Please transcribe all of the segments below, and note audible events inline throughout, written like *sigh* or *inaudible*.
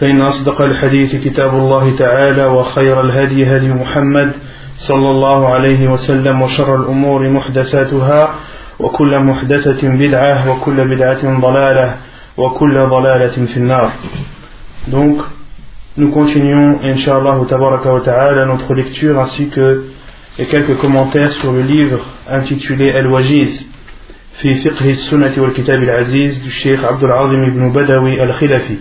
فإن أصدق الحديث كتاب الله تعالى وخير الهدي هدي محمد صلى الله عليه وسلم وشر الأمور محدثاتها وكل محدثة بدعة وكل بدعة ضلالة وكل ضلالة في النار Donc, nous continuons, Inch'Allah, tabaraka wa ta'ala, notre lecture ainsi que les quelques commentaires sur le livre intitulé Al-Wajiz, في فقه السنة والكتاب العزيز du Cheikh Abdul Azim ibn Badawi al-Khilafi.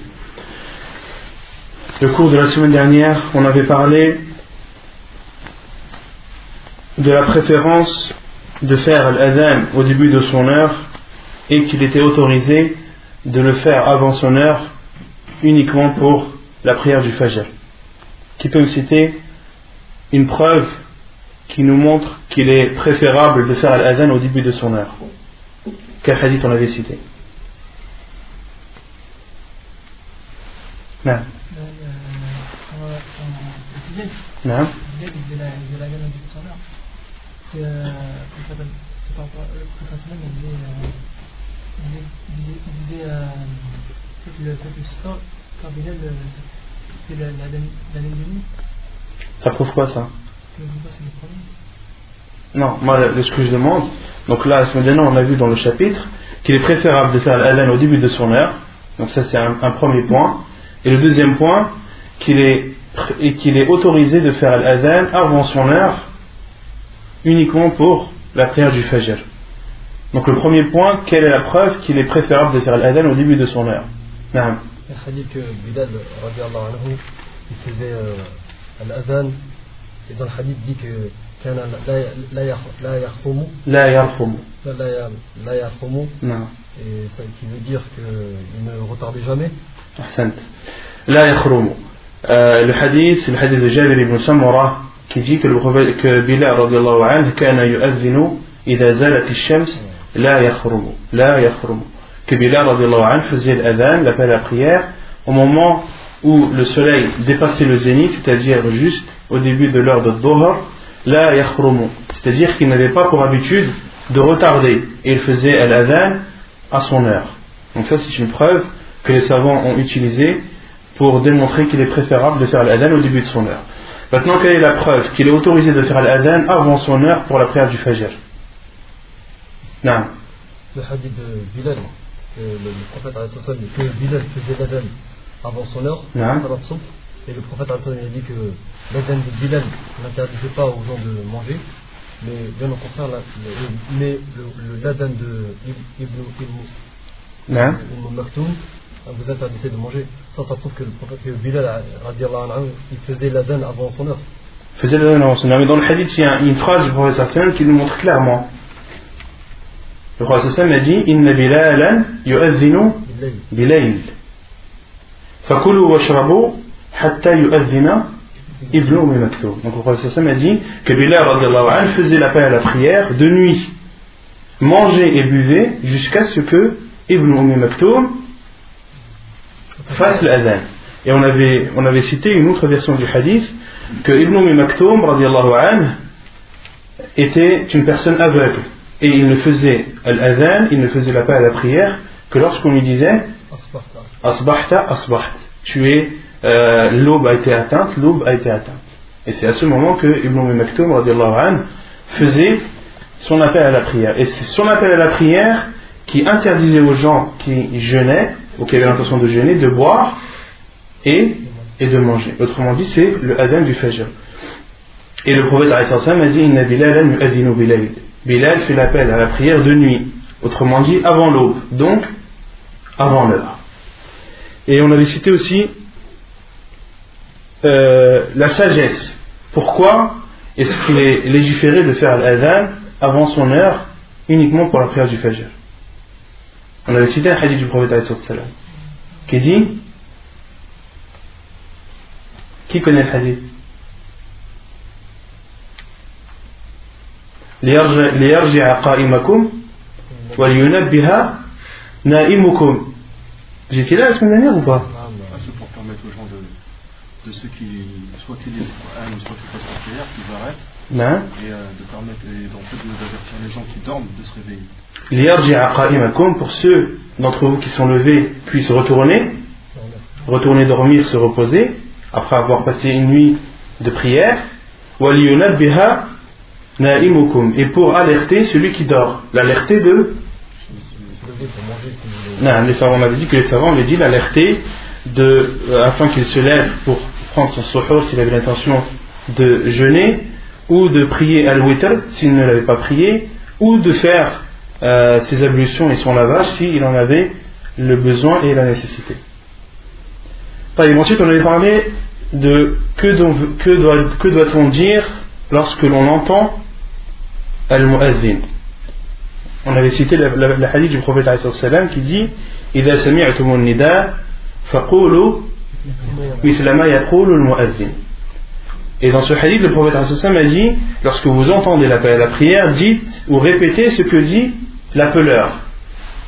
Le cours de la semaine dernière, on avait parlé de la préférence de faire l'adhan au début de son heure et qu'il était autorisé de le faire avant son heure uniquement pour la prière du Fajr. Qui peut me citer une preuve qui nous montre qu'il est préférable de faire l'adhan au début de son heure Quel hadith on avait cité? Non نعم c'est euh, comment ça s'appelle c'est par rapport le professeur Sallam il disait euh, il disait il disait euh, que le peuple sport quand Bilal fait la la la nuit Ça prouve quoi ça que je vois c'est le premier Non, moi ce que je demande, donc là, maintenant on a vu dans le chapitre qu'il est préférable de faire l'adhan au début de son heure, donc ça c'est un, un premier point, et le deuxième point, qu'il est, et qu'il est autorisé de faire l'adhan avant son heure, uniquement pour la prière du Fajr. Donc le premier point, quelle est la preuve qu'il est préférable de faire l'adhan au début de son heure Naam. Il y a un hadith que Bilal radiallahu anhu, il faisait euh, l'adhan et dans le hadith dit que كان لا لا يخ- لا يخرم لا يرحم لا لا لا يخرم Non. et ça qui veut dire qu'il ne retardait jamais أحسنت لا يخرم euh, le hadith, c'est le hadith de Jabir ibn Samura qui dit que, le, que Bilal radiallahu anhu kana yu'azzinu idha shams la la yakhrubu que Bilal radiallahu anhu faisait l'adhan, l'appel à la prière au moment où le soleil dépassait le zénith, c'est-à-dire juste au début de l'heure de Dhuhr, la yakhrumu, c'est-à-dire qu'il n'avait pas pour habitude de retarder. Et il faisait l'adhan à son heure. Donc ça c'est une preuve que les savants ont utilisée pour démontrer qu'il est préférable de faire l'adhan au début de son heure. Maintenant, quelle est la preuve Qu'il est autorisé de faire l'adhan avant son heure pour la prière du Fajr? Non. le hadith de Bilal que le, prophète que Bilal faisait l'adhan avant son heure et le prophète il a dit que l'adhan de Bilal n'interdisait pas aux gens de manger mais bien au contraire mais l'adhan de Ibn, Ibn, Ibn. Ibn Maktoum vous interdisez de manger ça ça prouve que le prophète Bilal il faisait l'adhan avant son heure Faisait l'adhan avant son heure. Mais dans le hadith, il y a une phrase du prophète sallam qui nous montre clairement. Le prophète sallam a dit Inna bilalan il l'a eu bilayl. Fakulu washrabu hatta yu'adhina Ibn Umm Maktoum. Donc le prophète sallam a dit que Bilal faisait l'appel à la prière de nuit. Mangez et buvez jusqu'à ce que Ibn Umm Maktoum fasse l'adhan. Et on avait, on avait cité une autre version du hadith que Ibn Umm Maktoum anhu était une personne aveugle. Et il ne faisait l'adhan, il ne faisait l'appel à la prière que lorsqu'on lui disait Asbahta. Asbaht. Tu es, euh, l'aube a été atteinte, l'aube a été atteinte. Et c'est à ce moment que Ibn Umm Maktoum anhu faisait son appel à la prière. Et c'est son appel à la prière qui interdisait aux gens qui jeûnaient, ou qui avaient l'intention de jeûner, de boire et, et de manger. Autrement dit, c'est le adhan du Fajr. Et le prophète a dit Inna Bilal Bilal. Bilal fait l'appel à la prière de nuit, autrement dit avant l'aube, donc avant l'heure. Et on avait cité aussi euh, la sagesse. Pourquoi est-ce qu'il est légiféré de faire l'adhan avant son heure uniquement pour la prière du Fajr? On avait cité un hadith du prophète qui dit Qui connaît le hadith ليرجع قائمكم ولينبه نائمكم J'étais là la semaine dernière ou pas ah, C'est pour permettre aux gens de, de ceux qui, soit qui lisent le Coran, soit qui passent la prière, qu'ils arrêtent. Ben. Et euh, de permettre, et en fait, d'avertir les gens qui dorment de se réveiller. ليرجع قائمكم pour ceux d'entre vous qui sont levés puissent retourner, retourner dormir, se reposer, après avoir passé une nuit de prière. وَلِيُنَبِّهَ نَائِمُكُمْ Et pour alerter celui qui dort. L'alerter de non, les savants, on avait dit que les savants avaient dit l'alerter de, euh, afin qu'il se lève pour prendre son suhour s'il avait l'intention de jeûner, ou de prier al-witr s'il ne l'avait pas prié, ou de faire euh, ses ablutions et son lavage s'il en avait le besoin et la nécessité. ensuite, on avait parlé de que, que doit-on dire lorsque l'on entend al-mu'azzin on avait cité le, le, le hadith du prophète qui dit إذا سمعتم النداء فقولوا مثل ما يقول المؤذن et dans ce hadith, le prophète a dit lorsque vous entendez l'appel à la prière, dites ou répétez ce que dit l'appeleur.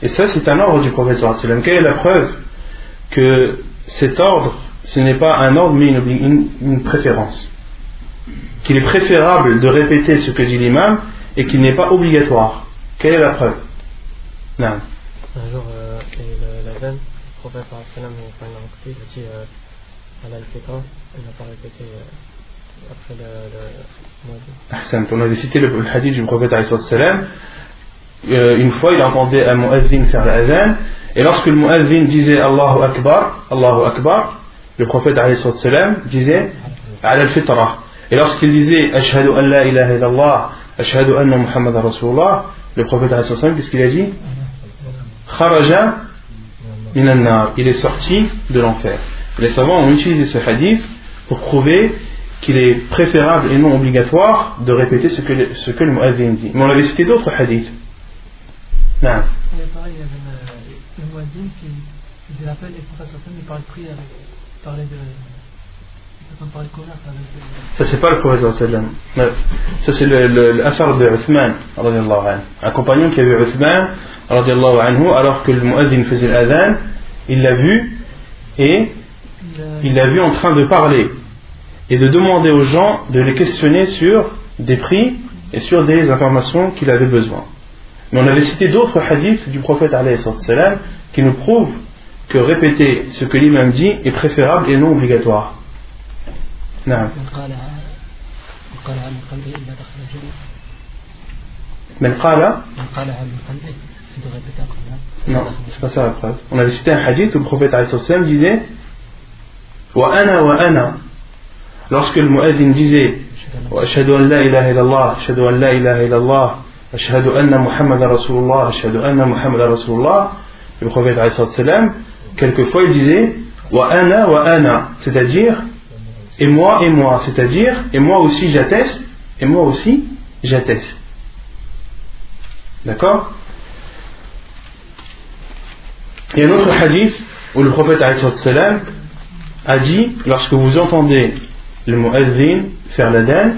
Et ça, c'est un ordre du prophète. Quelle est la preuve que cet ordre, ce n'est pas un ordre mais une, préférence? Qu'il est préférable de répéter ce que dit l'imam et qu'il n'est pas obligatoire. Quelle est la preuve? Non. Un jour, euh, le il a dit euh, il n'a pas répété euh, on avait cité le, hadith du prophète Assalam. Euh, une fois, il entendait un muazzin faire l'adhan, et lorsque le muazzin disait Allahu Akbar, Allahu Akbar, le prophète Assalam disait Al-Fitra. Et lorsqu'il disait Ashhadu an la ilaha illallah, Ashhadu anna Muhammad Rasulullah, le prophète qu'est-ce qu'il a dit? Kharaja. Il est sorti de l'enfer. Les savants ont utilisé ce hadith pour prouver qu'il est préférable et non obligatoire de répéter ce que, le, ce que le muazzin dit. Mais on avait cité d'autres hadiths. Non. Il y le muazzin qui faisait l'appel et le prophète il parlait de prière, il parlait de ça, c'est pas le prophète sallam. Ça, c'est l'affaire de Uthman, un compagnon qui a vu Uthman, alors que le muazzin faisait l'adhan, il l'a vu et il l'a vu en train de parler et de demander aux gens de les questionner sur des prix et sur des informations qu'il avait besoin. Mais on avait cité d'autres hadiths du prophète sallam qui nous prouvent que répéter ce que l'imam dit est préférable et non obligatoire. نعم من قال من قال عن قلبه إلا دخل الجنة من قال من قال عن قلبه Non, c'est pas ça la preuve. On avait cité un hadith où le prophète disait Wa ana wa ana. Lorsque le muazzin disait Ashhadu an la ilaha illallah, ashhadu an la ilaha illallah, ashhadu anna Muhammad rasulullah, ashhadu anna Muhammad rasulullah, le prophète quelquefois il disait Wa ana wa ana, c'est-à-dire et moi et moi, c'est-à-dire, et moi aussi j'atteste, et moi aussi j'atteste. D'accord Il y a un autre hadith où le prophète a dit, lorsque vous entendez le muazzin faire la dan,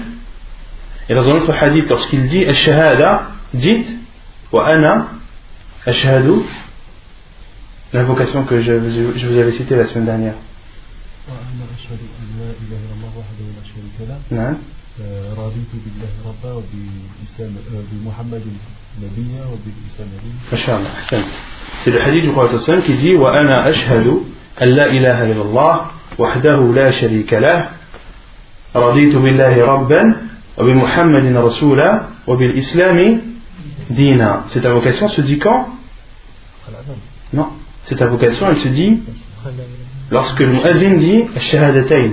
et dans un autre hadith, lorsqu'il dit Ash-shahada, dites Wa ana ashhadu, l'invocation que je vous avais citée la semaine dernière. نعم أحسنت C'est le hadith du prophète qui dit وأنا أشهد أن لا إله إلا الله وحده لا شريك له رضيت بالله ربا وبمحمد رسولا وبالإسلام دينا Cette invocation se dit quand Non, cette invocation elle se dit lorsque le muazzin dit shahadatayn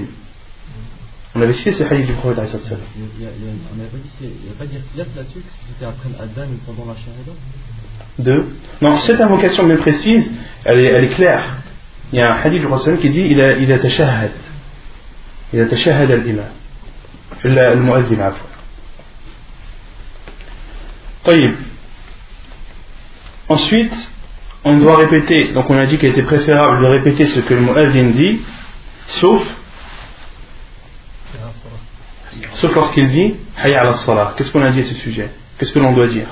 On avait cité ce hadith du prophète alayhi salam. Il y a- il y a- on n'avait pas dit, c'est- il n'y a pas d'irtiyat là-dessus, que c'était après l'adhan ou pendant la shahada Deux. Non, cette invocation bien précise, elle est, elle est claire. Il y a un hadith du prophète qui dit il a, il a tashahhad. Il a tashahhad al-imam. Le- le muazzin, عفوا. طيب. Ensuite, on doit répéter, donc on a dit qu'il était préférable de répéter ce que le muazzin dit, sauf, sauf lorsqu'il dit Hayya ala salah. Qu'est-ce qu'on a dit à ce sujet Qu'est-ce que l'on doit dire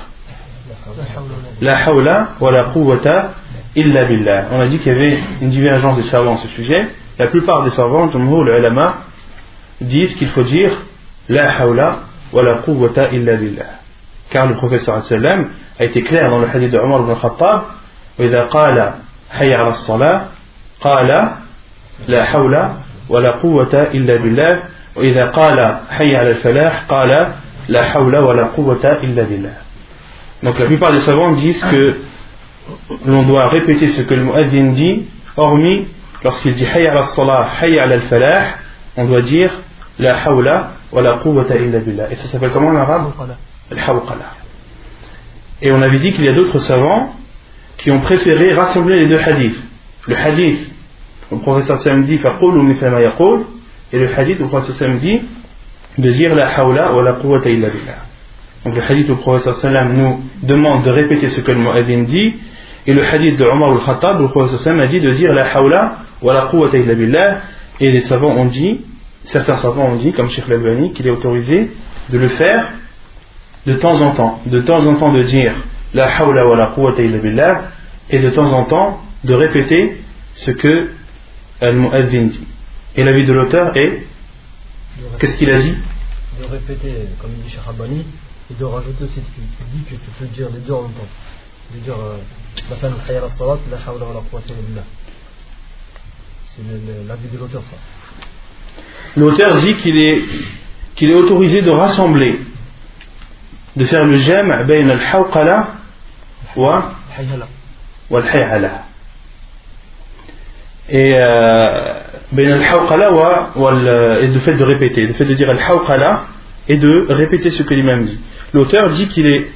La hawla wa la quwwata illa billah. On a dit qu'il y avait une divergence des savants à ce sujet. La plupart des savants, jumhur, les ulama, disent qu'il faut dire La hawla wa la quwwata illa billah. Car le professeur sallam a été clair dans le hadith de Omar ibn Khattab وإذا قال حي على الصلاة قال لا حول ولا قوة إلا بالله وإذا قال حي على الفلاح قال لا حول ولا قوة إلا بالله Donc la plupart des savants disent que l'on doit répéter ce que le muazzin dit, hormis lorsqu'il dit hayya ala salah, hayya ala al-falah, on doit dire la hawla wa la quwwata illa billah. Et ça s'appelle comment en arabe Al-hawqala. Et on avait dit qu'il y a d'autres savants qui ont préféré rassembler les deux hadiths. Le hadith, le professeur Sam dit yaqul, et le hadith, le professeur Sam dit de dire la hawla wa la quwwata illa billah. Donc le hadith le professeur sallam nous demande de répéter ce que le muazzin dit, et le hadith de Omar al-Khattab le professeur sallam a dit de dire la hawla wa la quwwata illa billah, et les savants ont dit, certains savants ont dit, comme Cheikh Labani, qu'il est autorisé de le faire de temps en temps. De temps en temps de dire La hawla wa la quwwata illa billah et de temps en temps de répéter ce que Al-Mu'azzin dit. Et l'avis de l'auteur est Qu'est-ce qu'il a dit? De répéter, comme dit Cheikh Labani, et de rajouter aussi tu dis que tu peux dire les deux en même temps. De dire euh, La fin de la salat, la hawla wa la quwwata illa billah. C'est l'avis de l'auteur, ça l'auteur dit qu'il est, qu'il est autorisé de rassembler, de faire le jam' bayn al-hawqala wa al-hayhala. Et euh, bayn al-hawqala wa et le fait de répéter, le fait de dire al-hawqala et de répéter ce que l'imam dit. L'auteur dit qu'il est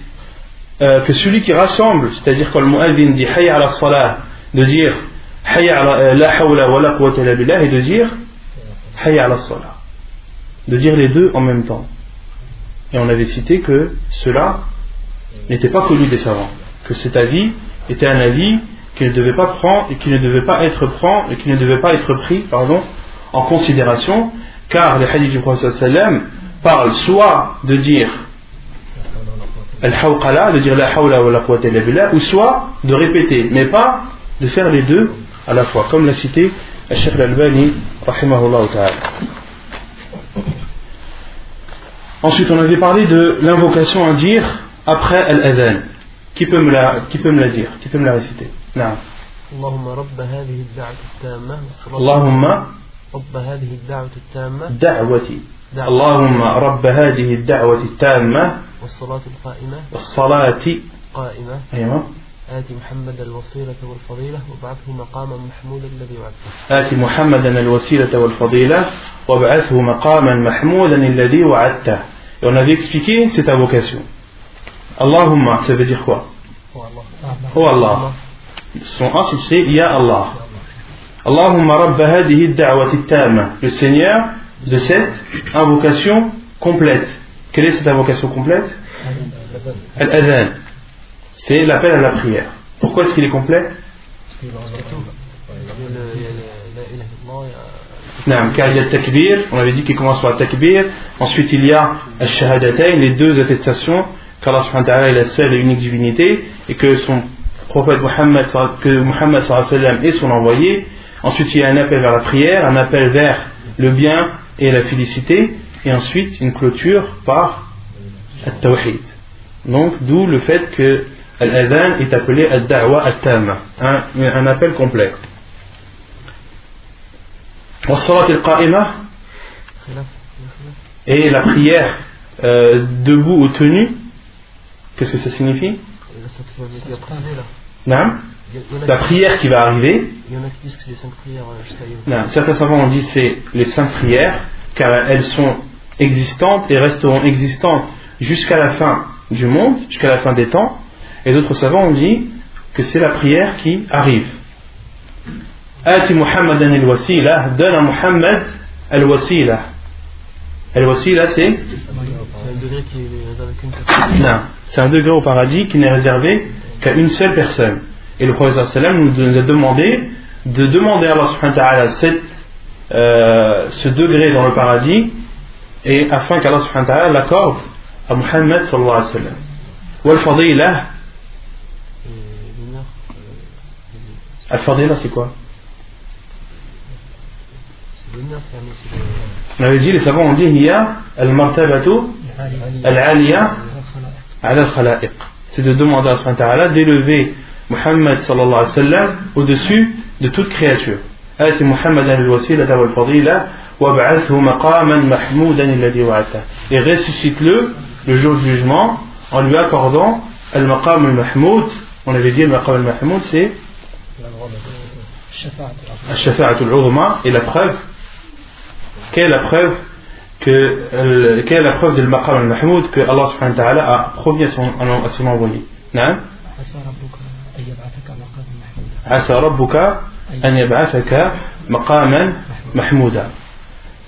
euh, que celui qui rassemble, c'est-à-dire quand le mu'adhin dit hayya ala salah, de dire hayya ala la hawla wa la quwwata illa billah et de dire hayya ala de dire les deux en même temps. Et on avait cité que cela n'était pas connu des savants. Que cet avis était un avis qui ne devait pas prendre et qui ne devait pas être prend et qui ne devait pas être pris pardon en considération car les hadiths du prophète parlent soit de dire al-hawqala de dire la hawla wa la quwwata illa billah ou soit de répéter mais pas de faire les deux à la fois comme l'a cité Sheikh al-Albani rahimahullah ta'ala Ensuite, on avait parlé de l'invocation à dire après al-adhan. Qui peut me la, qui peut me la dire Qui peut me la réciter Non. اللهم رب هذه الدعوة التامة والصلاة Allahumma رب هذه الدعوة التامة da'wati. دعوة Allahumma rabb hadhihi ad-da'wati at-tamma والصلاة القائمة was-salati قائمة أيوة آت محمد الوصيلة والفضيلة وابعثه مقاما محمودا الذي وعدته آت محمدا الوسيلة والفضيلة وابعثه مقاما محمودا الذي وعدته. Et on avait expliqué cette invocation. Allahumma, ça veut dire quoi Oh Allah. Son asl c'est Ya Allah. Allahumma rabba hadihi ad-da'wati at-tamma. Le Seigneur de cette invocation complète. Quelle est cette invocation complète Al-adhan. c'est l'appel à la prière. Pourquoi est-ce qu'il est complet? Car il y a le takbir, on avait dit qu'il commence par le takbir, ensuite il y a shahadatayn, les deux attestations qu'Allah est la seule et unique divinité et que son prophète Muhammad, que Muhammad est son envoyé. Ensuite il y a un appel vers la prière, un appel vers le bien et la félicité et ensuite une clôture par le tawhid. Donc d'où le fait que Al-Adhan est appelé Al-Da'wa Al-Tam, un, appel complet. Wassalat al-Qa'ima et la prière euh, debout ou tenue, qu'est-ce que ça signifie? La prière qui va arriver. Il y en. Certains savants ont dit que c'est les cinq prières, car elles sont existantes et resteront existantes jusqu'à la fin du monde, jusqu'à la fin des temps. Et d'autres savants ont dit que c'est la prière qui arrive. Ati Muhammadan al-wasila, donne à Muhammad al-wasila. Al-wasila, c'est. Non, c'est un degré au paradis qui n'est réservé qu'à une seule personne. Et le prophète nous a demandé de demander à Allah subhanahu wa ta'ala cette, euh, ce degré dans le paradis et afin qu'Allah subhanahu wa ta'ala l'accorde à Muhammad sallallahu alayhi wa sallam. euh, al fadila c'est quoi c'est l'honneur, c'est un c'est le- On avait dit, les savants ont dit, il y a al-martabatu al-aliya ala al-khala'iq. C'est de demander à subhanahu wa ta'ala d'élever Muhammad sallallahu alayhi wa sallam au-dessus de toute créature. آت محمدا الوسيلة والفضيلة وابعثه مقاما محمودا الذي وعدته. Et ressuscite-le le jour du jugement en lui accordant al-maqam al-mahmoud. On avait dit al-maqam al-mahmoud c'est al-shafa'at al-uzma et la preuve quelle est la preuve que euh, quelle est la preuve de al-maqam al-mahmoud que Allah subhanahu wa ta'ala a promis à son, à son envoyé. نعم عسى ربك أن يبعثك مقام محمودا عسى ربك أن يبعثك مقاما محمودا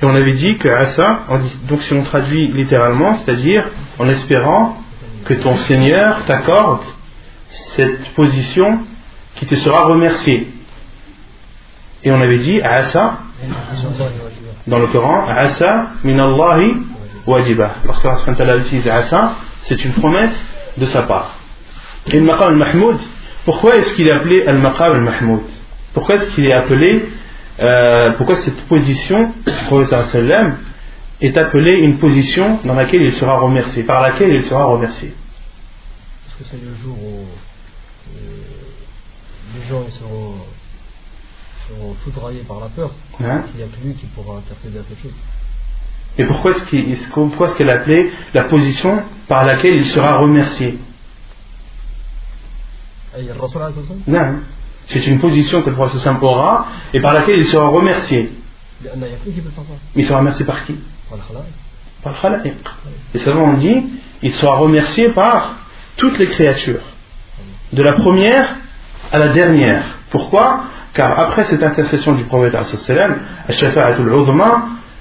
Et on avait dit que Asa, on dit- donc si on traduit littéralement, c'est-à-dire en espérant que ton Seigneur t'accorde cette position qui te sera remerciée. Et on avait dit Asa, dans le Coran, Asa minallahi wajiba. Lorsque Allah utilise Asa, c'est une promesse de sa part. Et le maqam al-mahmoud, pourquoi est-ce qu'il est appelé al-maqam al-mahmoud? Pourquoi est-ce qu'il est appelé, euh, pourquoi cette position, du prophète sallam, est appelée une position dans laquelle il sera remercié, par laquelle il sera remercié? Parce que c'est le jour où euh, les gens ils seront, seront foudroyés par la peur. Hein Il n'y a que lui qui pourra intercéder à cette chose. Et pourquoi est-ce qu'elle est appelée la position par laquelle il sera remercié? Et salam, Non. C'est une position que le prophète sallam aura et par laquelle il sera remercié. il sera remercié par qui? Par le khala'iq. Les savants ont dit il sera remercié par toutes les créatures. De la première à la dernière. Pourquoi? Car après cette intercession du prophète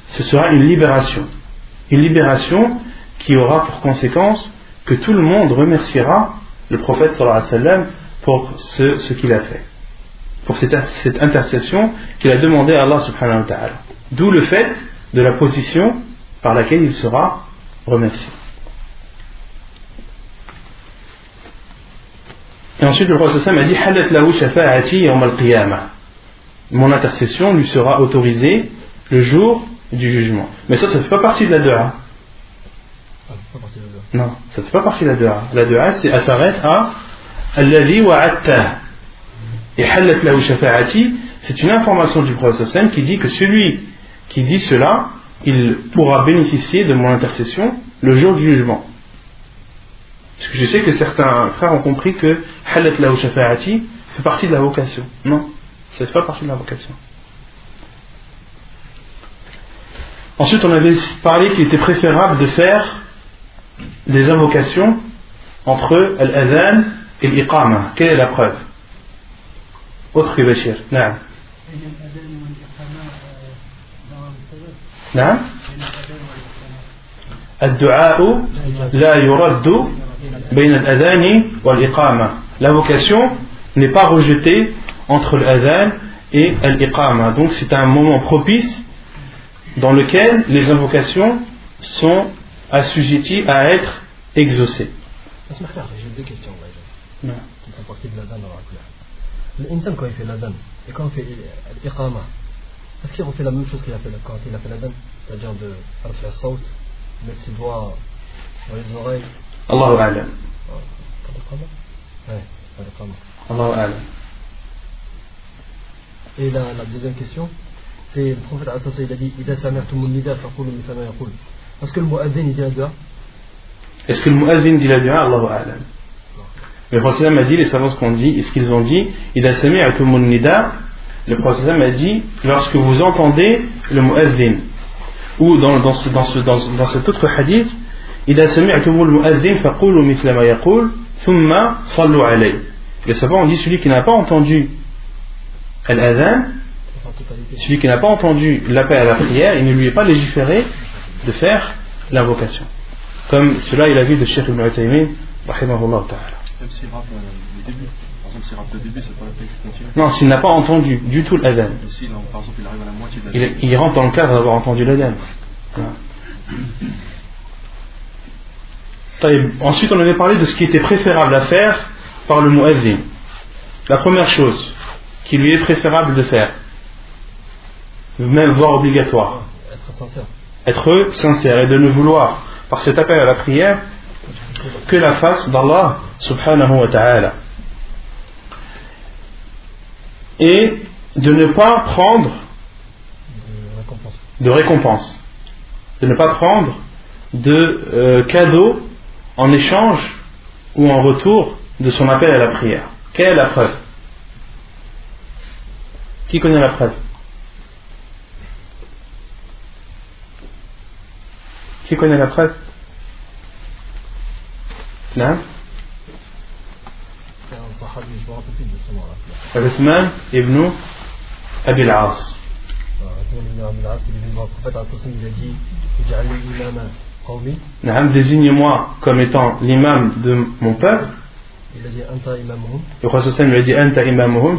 ce sera une libération. Une libération qui aura pour conséquence que tout le monde remerciera le prophète pour ce, qu'il a fait. Pour cette, cette intercession qu'il a demandé à Allah subhanahu wa ta'ala. D'où le fait de la position par laquelle il sera remercié. Et ensuite le prophète a dit Halat lahu shafa'ati al-qiyamah. Mon intercession lui sera autorisée le jour du jugement. Mais ça, ça ne fait pas partie de la dua. Non, ça ne fait pas partie de la dua. La dua, c'est, elle s'arrête à Alladhi wa'atta. Et halat lahu shafa'ati, c'est une information du prophète qui dit que celui qui dit cela, il pourra bénéficier de mon intercession le jour du jugement. Parce que je sais que certains frères ont compris que halat lahu shafa'ati fait partie de la vocation. Non, ça ne fait pas partie de la vocation. Ensuite, on avait parlé qu'il était préférable de faire des invocations entre al-adhan et l'iqama. Quelle est la preuve Autre que Bachir. Naam. نعم الدعاء لا يرد بين الأذان والإقامة la vocation n'est pas rejetée entre l'adhan et l'iqama. Donc c'est un moment propice dans lequel les invocations sont assujetties à être exaucées. J'ai deux questions. Qui font partie de l'adhan dans L'Insan, quand il fait l'adhan et quand il fait euh, l'iqama, est-ce qu'il refait la même chose qu'il a fait quand il a fait l'adhan? C'est-à-dire de faire saut, mettre ses doigts dans les oreilles Allahu A'lam. Allahu A'lam. Et la, la, deuxième question, c'est le prophète il a dit Est-ce que le muazzin dit la dua? Est-ce que le muazzin dit la dua? Allahu A'lam. Le prophète a dit, les savants ce qu'on dit, et ce qu'ils ont dit, il a nida. Le prophète a dit, lorsque vous entendez le muazzin, ou dans, dans, ce, dans, ce, dans, dans cet autre hadith, إذا سمعتم المؤذن فقولوا مثل ما يقول ثم صلوا عليه. Les savants ont dit celui qui n'a pas entendu l'adhan, En totalité. celui qui n'a pas entendu l'appel à la prière, il ne lui est pas légiféré de faire l'invocation. Comme cela il a vu de Cheikh Ibn Uthaymin, rahimahullah ta'ala. Même s'il rate euh, le début. Par exemple, s'il rate le début, c'est pas la peine qu'il continue. Non, s'il n'a pas entendu du tout l'adhan, Et si, là, par exemple, il arrive à la moitié de la il, il rentre dans le cadre d'avoir entendu l'adhan. *coughs* Voilà. Ensuite, on avait parlé de ce qui était préférable à faire par le muezzin. La première chose qui lui est préférable de faire, même voire obligatoire, Être sincère. être sincère et de ne vouloir, par cet appel à la prière, que la face d'Allah subhanahu wa ta'ala. Et de ne pas prendre De récompense. de ne pas prendre de euh, cadeau en échange ou en retour de son appel à la prière. Quelle est la preuve? Qui connaît la preuve? Qui connaît la preuve? Non. Uthman ibn Abil As. Alors, Uthman ibn désigne-moi comme étant l'imam de mon peuple. Il a dit Anta. Le Roi lui a dit Anta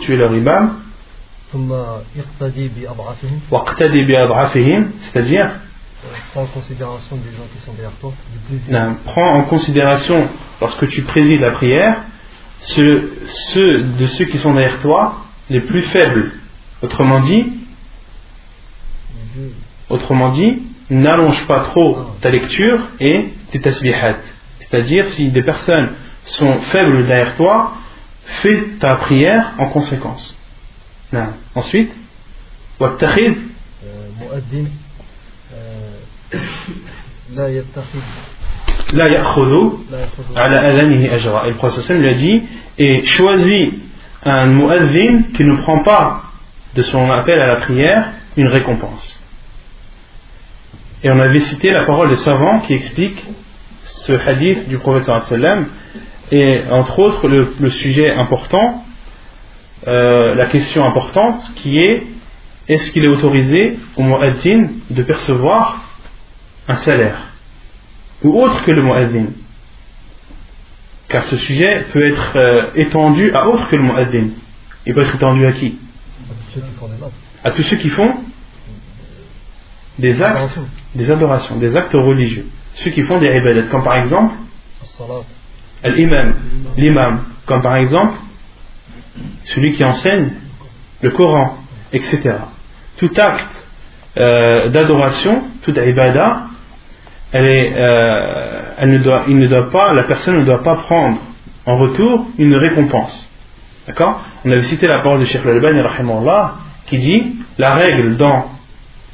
tu es leur imam. C'est-à-dire euh, Prends en considération des gens qui sont derrière toi. Du en considération, lorsque tu présides la prière, ceux, de ceux qui sont derrière toi les plus faibles. Autrement dit, autrement dit, n'allonge pas trop ta lecture et tes tasbihat. C'est-à-dire, si des personnes sont faibles derrière toi, fais ta prière en conséquence. Naam. Ensuite, واتخذ Euh, مؤذن euh, لا يتخذ لا يأخذ لا يأخذ على أذانه أجرا. Et le prophète sallam lui a dit et choisis un muazzin qui ne prend pas de son appel à la prière une récompense. Et on avait cité la parole des savants qui expliquent ce hadith du prophète sallam et entre autres le, le sujet important, euh, la question importante qui est est-ce qu'il est autorisé au muazzin de percevoir un salaire ou autre que le muazzin? Car ce sujet peut être euh, étendu à autre que le muaddin. Il peut être étendu à qui? À tous ceux qui font des actes, Adoration. des adorations, des actes religieux. Ceux qui font des ibadat, comme par exemple l'imam, l'imam, comme par exemple celui qui enseigne le Coran, etc. Tout acte euh, d'adoration, toute ibadah, elle est, euh, elle ne doit, il ne doit pas, la personne ne doit pas prendre en retour une récompense. D'accord? On avait cité la parole de Sheikh Al-Albani qui dit la règle dans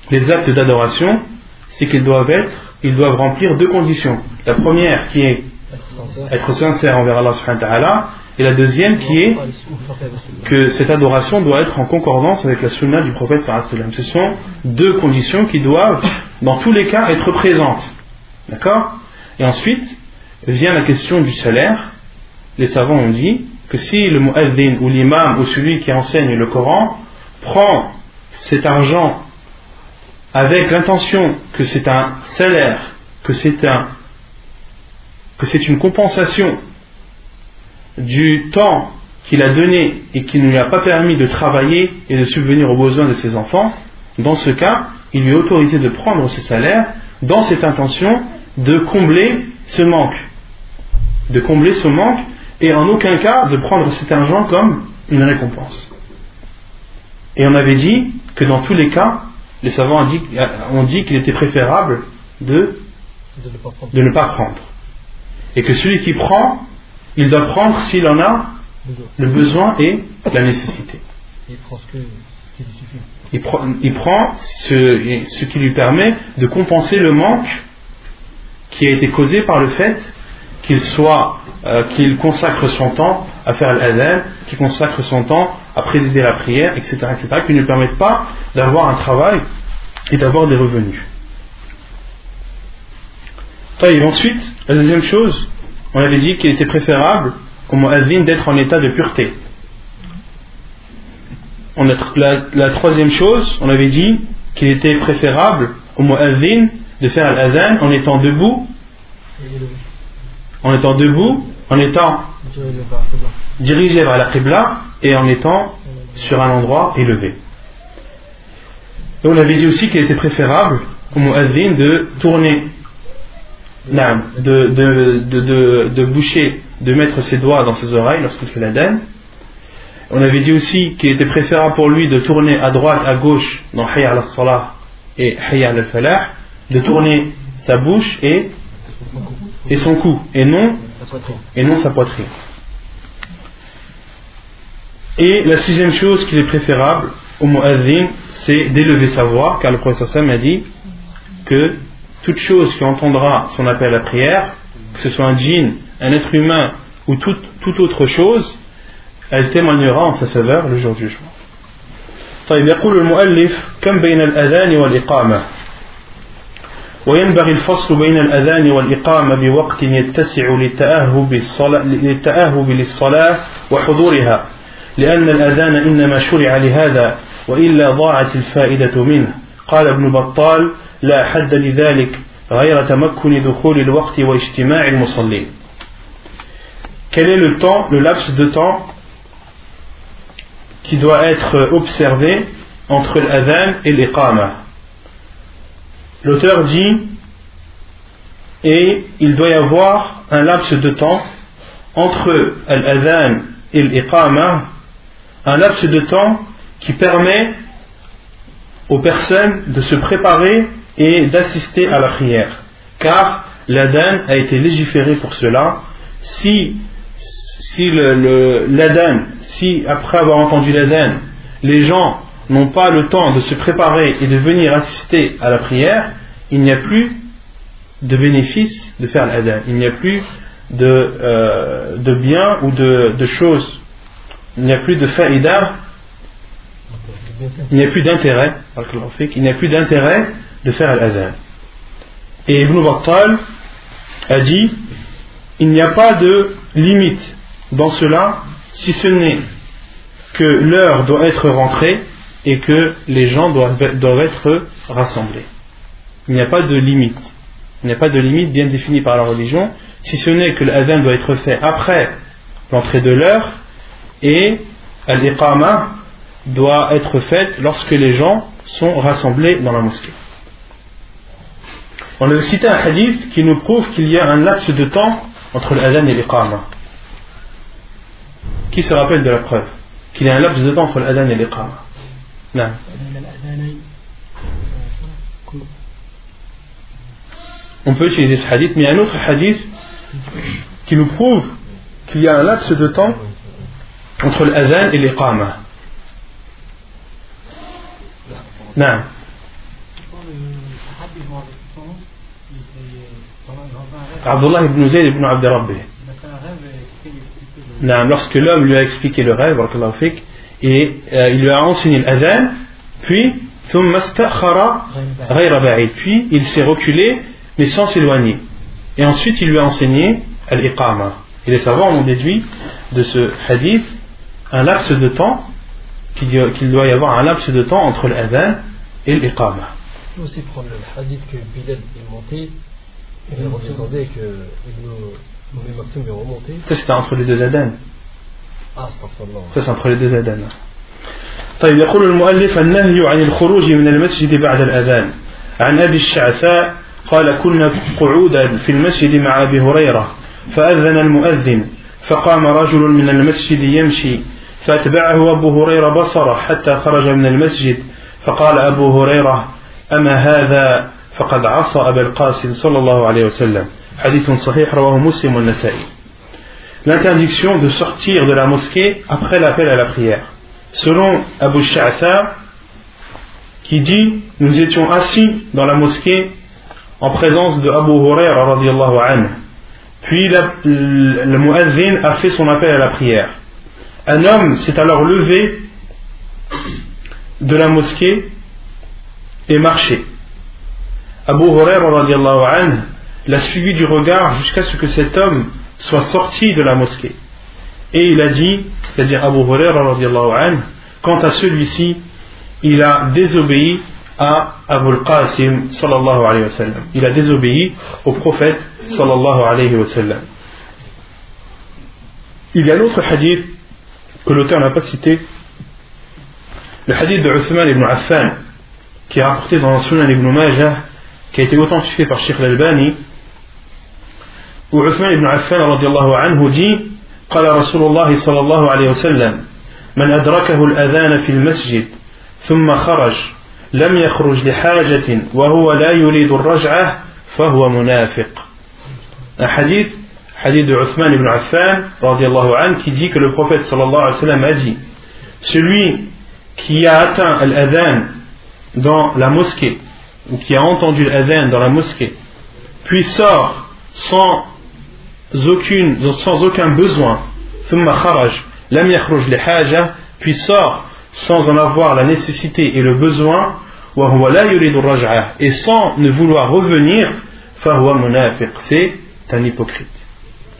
les actes d'adoration, c'est qu'ils doivent être, ils doivent remplir deux conditions. La première qui est Être sincère. envers Allah subhanahu wa ta'ala, et la deuxième qui est que cette adoration doit être en concordance avec la sunna du prophète sallallahu. Ce sont deux conditions qui doivent, dans tous les cas, être présentes. D'accord? Et ensuite, vient la question du salaire. Les savants ont dit que si le muazzin ou l'imam ou celui qui enseigne le Coran prend cet argent avec l'intention que c'est un salaire, que c'est un que c'est une compensation du temps qu'il a donné et qui ne lui a pas permis de travailler et de subvenir aux besoins de ses enfants, dans ce cas, il lui est autorisé de prendre ce salaire dans cette intention de combler ce manque. De combler ce manque et en aucun cas de prendre cet argent comme une récompense. Et on avait dit que dans tous les cas, les savants ont dit, ont dit qu'il était préférable de, de ne pas prendre. Et que celui qui prend, il doit prendre s'il en a le besoin et la nécessité. Il prend ce, que, ce qui lui suffit. Il prend, il prend ce, ce qui lui permet de compenser le manque qui a été causé par le fait qu'il soit, euh, qu'il consacre son temps à faire l'adhan, qu'il consacre son temps à présider la prière, etc., etc., qui ne permettent pas d'avoir un travail et d'avoir des revenus. Et ensuite, la deuxième chose, on avait dit qu'il était préférable au muazzin d'être en état de pureté. La, troisième chose, on avait dit qu'il était préférable au muazzin de faire l'adhan en étant debout en étant debout, en étant dirigé vers la qibla et en étant sur un endroit élevé. Et on avait dit aussi qu'il était préférable au muazzin de tourner, de, de, boucher, de mettre ses doigts dans ses oreilles lorsqu'il fait l'adhan. On avait dit aussi qu'il était préférable pour lui de tourner à droite, à gauche dans Hayya al-Salah et Hayya al-Falah, de tourner sa bouche et, et son cou, et non, et non sa poitrine. Et la sixième chose qu'il est préférable au muazzin, c'est d'élever sa voix, car le professeur a dit que toute chose qui entendra son appel à la prière, que ce soit un djinn, un être humain ou toute, toute autre chose, elle témoignera en sa faveur le jour du jugement. طيب يقول المؤلف كم بين الأذان والإقامة وينبغي الفصل بين الأذان والإقامة بوقت يتسع للتأهب, للتأهب للصلاة وحضورها لأن الأذان إنما شرع لهذا وإلا ضاعت الفائدة منه. قال ابن بطال لا حد لذلك غير تمكن دخول الوقت واجتماع المصلين. Quel est le temps, le laps de temps qui doit être observé entre l'adhan et l'iqama? L'auteur dit et il doit y avoir un laps de temps entre l'adhan et l'iqama un laps de temps qui permet aux personnes de se préparer et d'assister à la prière. Car l'adhan a été légiféré pour cela. Si, si si après avoir entendu l'adhan, les gens n'ont pas le temps de se préparer et de venir assister à la prière, il n'y a plus de bénéfice de faire l'adhan. Il n'y a plus de, euh, de biens ou de, de choses il n'y a plus de faïda, il n'y a plus d'intérêt, il n'y a plus d'intérêt de faire l'adhan. Et Ibn Battal a dit il n'y a pas de limite dans cela si ce n'est que l'heure doit être rentrée et que les gens doivent, doivent être rassemblés. Il n'y a pas de limite. Il n'y a pas de limite bien définie par la religion, si ce n'est que l'adhan doit être fait après l'entrée de l'heure et l'iqama doit être faite lorsque les gens sont rassemblés dans la mosquée. On a cité un hadith qui nous prouve qu'il y a un laps de temps entre l'adhan et l'iqama. Qui se rappelle de la preuve? Qu'il y a un laps de temps entre l'adhan et l'iqama. Non. On peut utiliser ce hadith, mais il y a un autre hadith qui nous prouve qu'il y a un laps de temps entre l'adhan et l'iqama. Non. Abdullah ibn Zayd ibn Abd Rabbi. Lorsque l'homme lui a expliqué le rêve, et euh, il lui a enseigné l'adhan, puis puis il s'est reculé mais sans s'éloigner. Et ensuite il lui a enseigné l'iqama. Et les savants ont déduit de ce hadith un laps de temps, qu'il doit y avoir un laps de temps entre l'adhan et l'iqama. Il faut aussi prendre le hadith que Bilal est monté, il redescendait et que Ibn Maktoum est remonté. Ça c'était entre les deux adhan. Les deux adhan. طيب يقول المؤلف النهي عن الخروج من المسجد بعد الأذان. عن أبي الشعثاء قال كنا قعودا في المسجد مع أبي هريرة فأذن المؤذن فقام رجل من المسجد يمشي فأتبعه أبو هريرة بصرة حتى خرج من المسجد فقال أبو هريرة أما هذا فقد عصى أبا القاسم صلى الله عليه وسلم. حديث صحيح رواه مسلم والنسائي. L'interdiction de sortir de la mosquée après l'appel à la prière. Selon Abu Sha'sa, qui dit Nous étions assis dans la mosquée en présence de Abu Huraira anhu. Puis le, le muazzin a fait son appel à la prière. Un homme s'est alors levé de la mosquée et marché. Abu Huraira l'a suivi du regard jusqu'à ce que cet homme soit sorti de la mosquée. Et il a dit, c'est-à-dire Abu Hurairah quant à celui-ci, il a désobéi à Abu al-Qasim sallallahu alayhi wa sallam. Il a désobéi au prophète sallallahu alayhi wa sallam. Il y a l'autre hadith que l'auteur n'a pas cité, le hadith de Uthman ibn Affan, qui est rapporté dans le Sunan ibn Majah, qui a été authentifié par Sheikh al-Albani, وعثمان بن عفان رضي الله عنه جي قال رسول الله صلى الله عليه وسلم من أدركه الأذان في المسجد ثم خرج لم يخرج لحاجة وهو لا يريد الرجعة فهو منافق. الحديث حديث عثمان بن عفان رضي الله عنه qui dit que صلى الله عليه وسلم a dit celui qui a atteint l'adhan dans la mosquée ou qui a entendu l'adhan dans la mosquée puis sort sans sans aucun besoin. Puis sort sans en avoir la nécessité et le besoin. Et sans ne vouloir revenir c'est un hypocrite.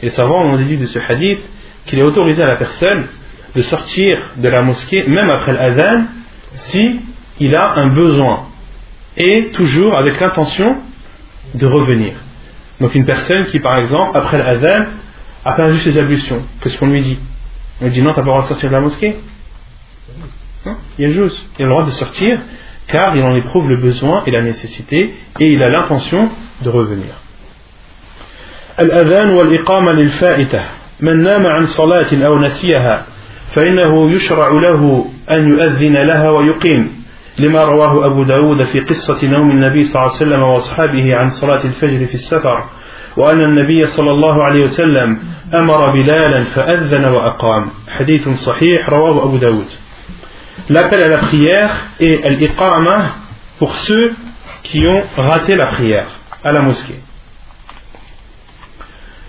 Et savants ont dit de ce hadith qu'il est autorisé à la personne de sortir de la mosquée même après l'adhan si il a un besoin et toujours avec l'intention de revenir donc une personne qui par exemple après l'adhan a perdu ses ablutions qu'est-ce qu'on lui dit on lui dit non t'as pas le droit de sortir de la mosquée non il y a juste il a le droit de sortir car il en éprouve le besoin et la nécessité et il a l'intention de revenir الأذان والإقامة للفائتة من نام عن صلاة أو نسيها فإنه يشرع له أن يؤذن لها ويقيم لما رواه أبو داود في قصة نوم النبي صلى الله عليه وسلم وأصحابه عن صلاة الفجر في السفر وأن النبي صلى الله عليه وسلم أمر بلالا فأذن وأقام حديث صحيح رواه أبو داود L'appel à la prière et l'iqama pour ceux qui ont raté la prière à la mosquée.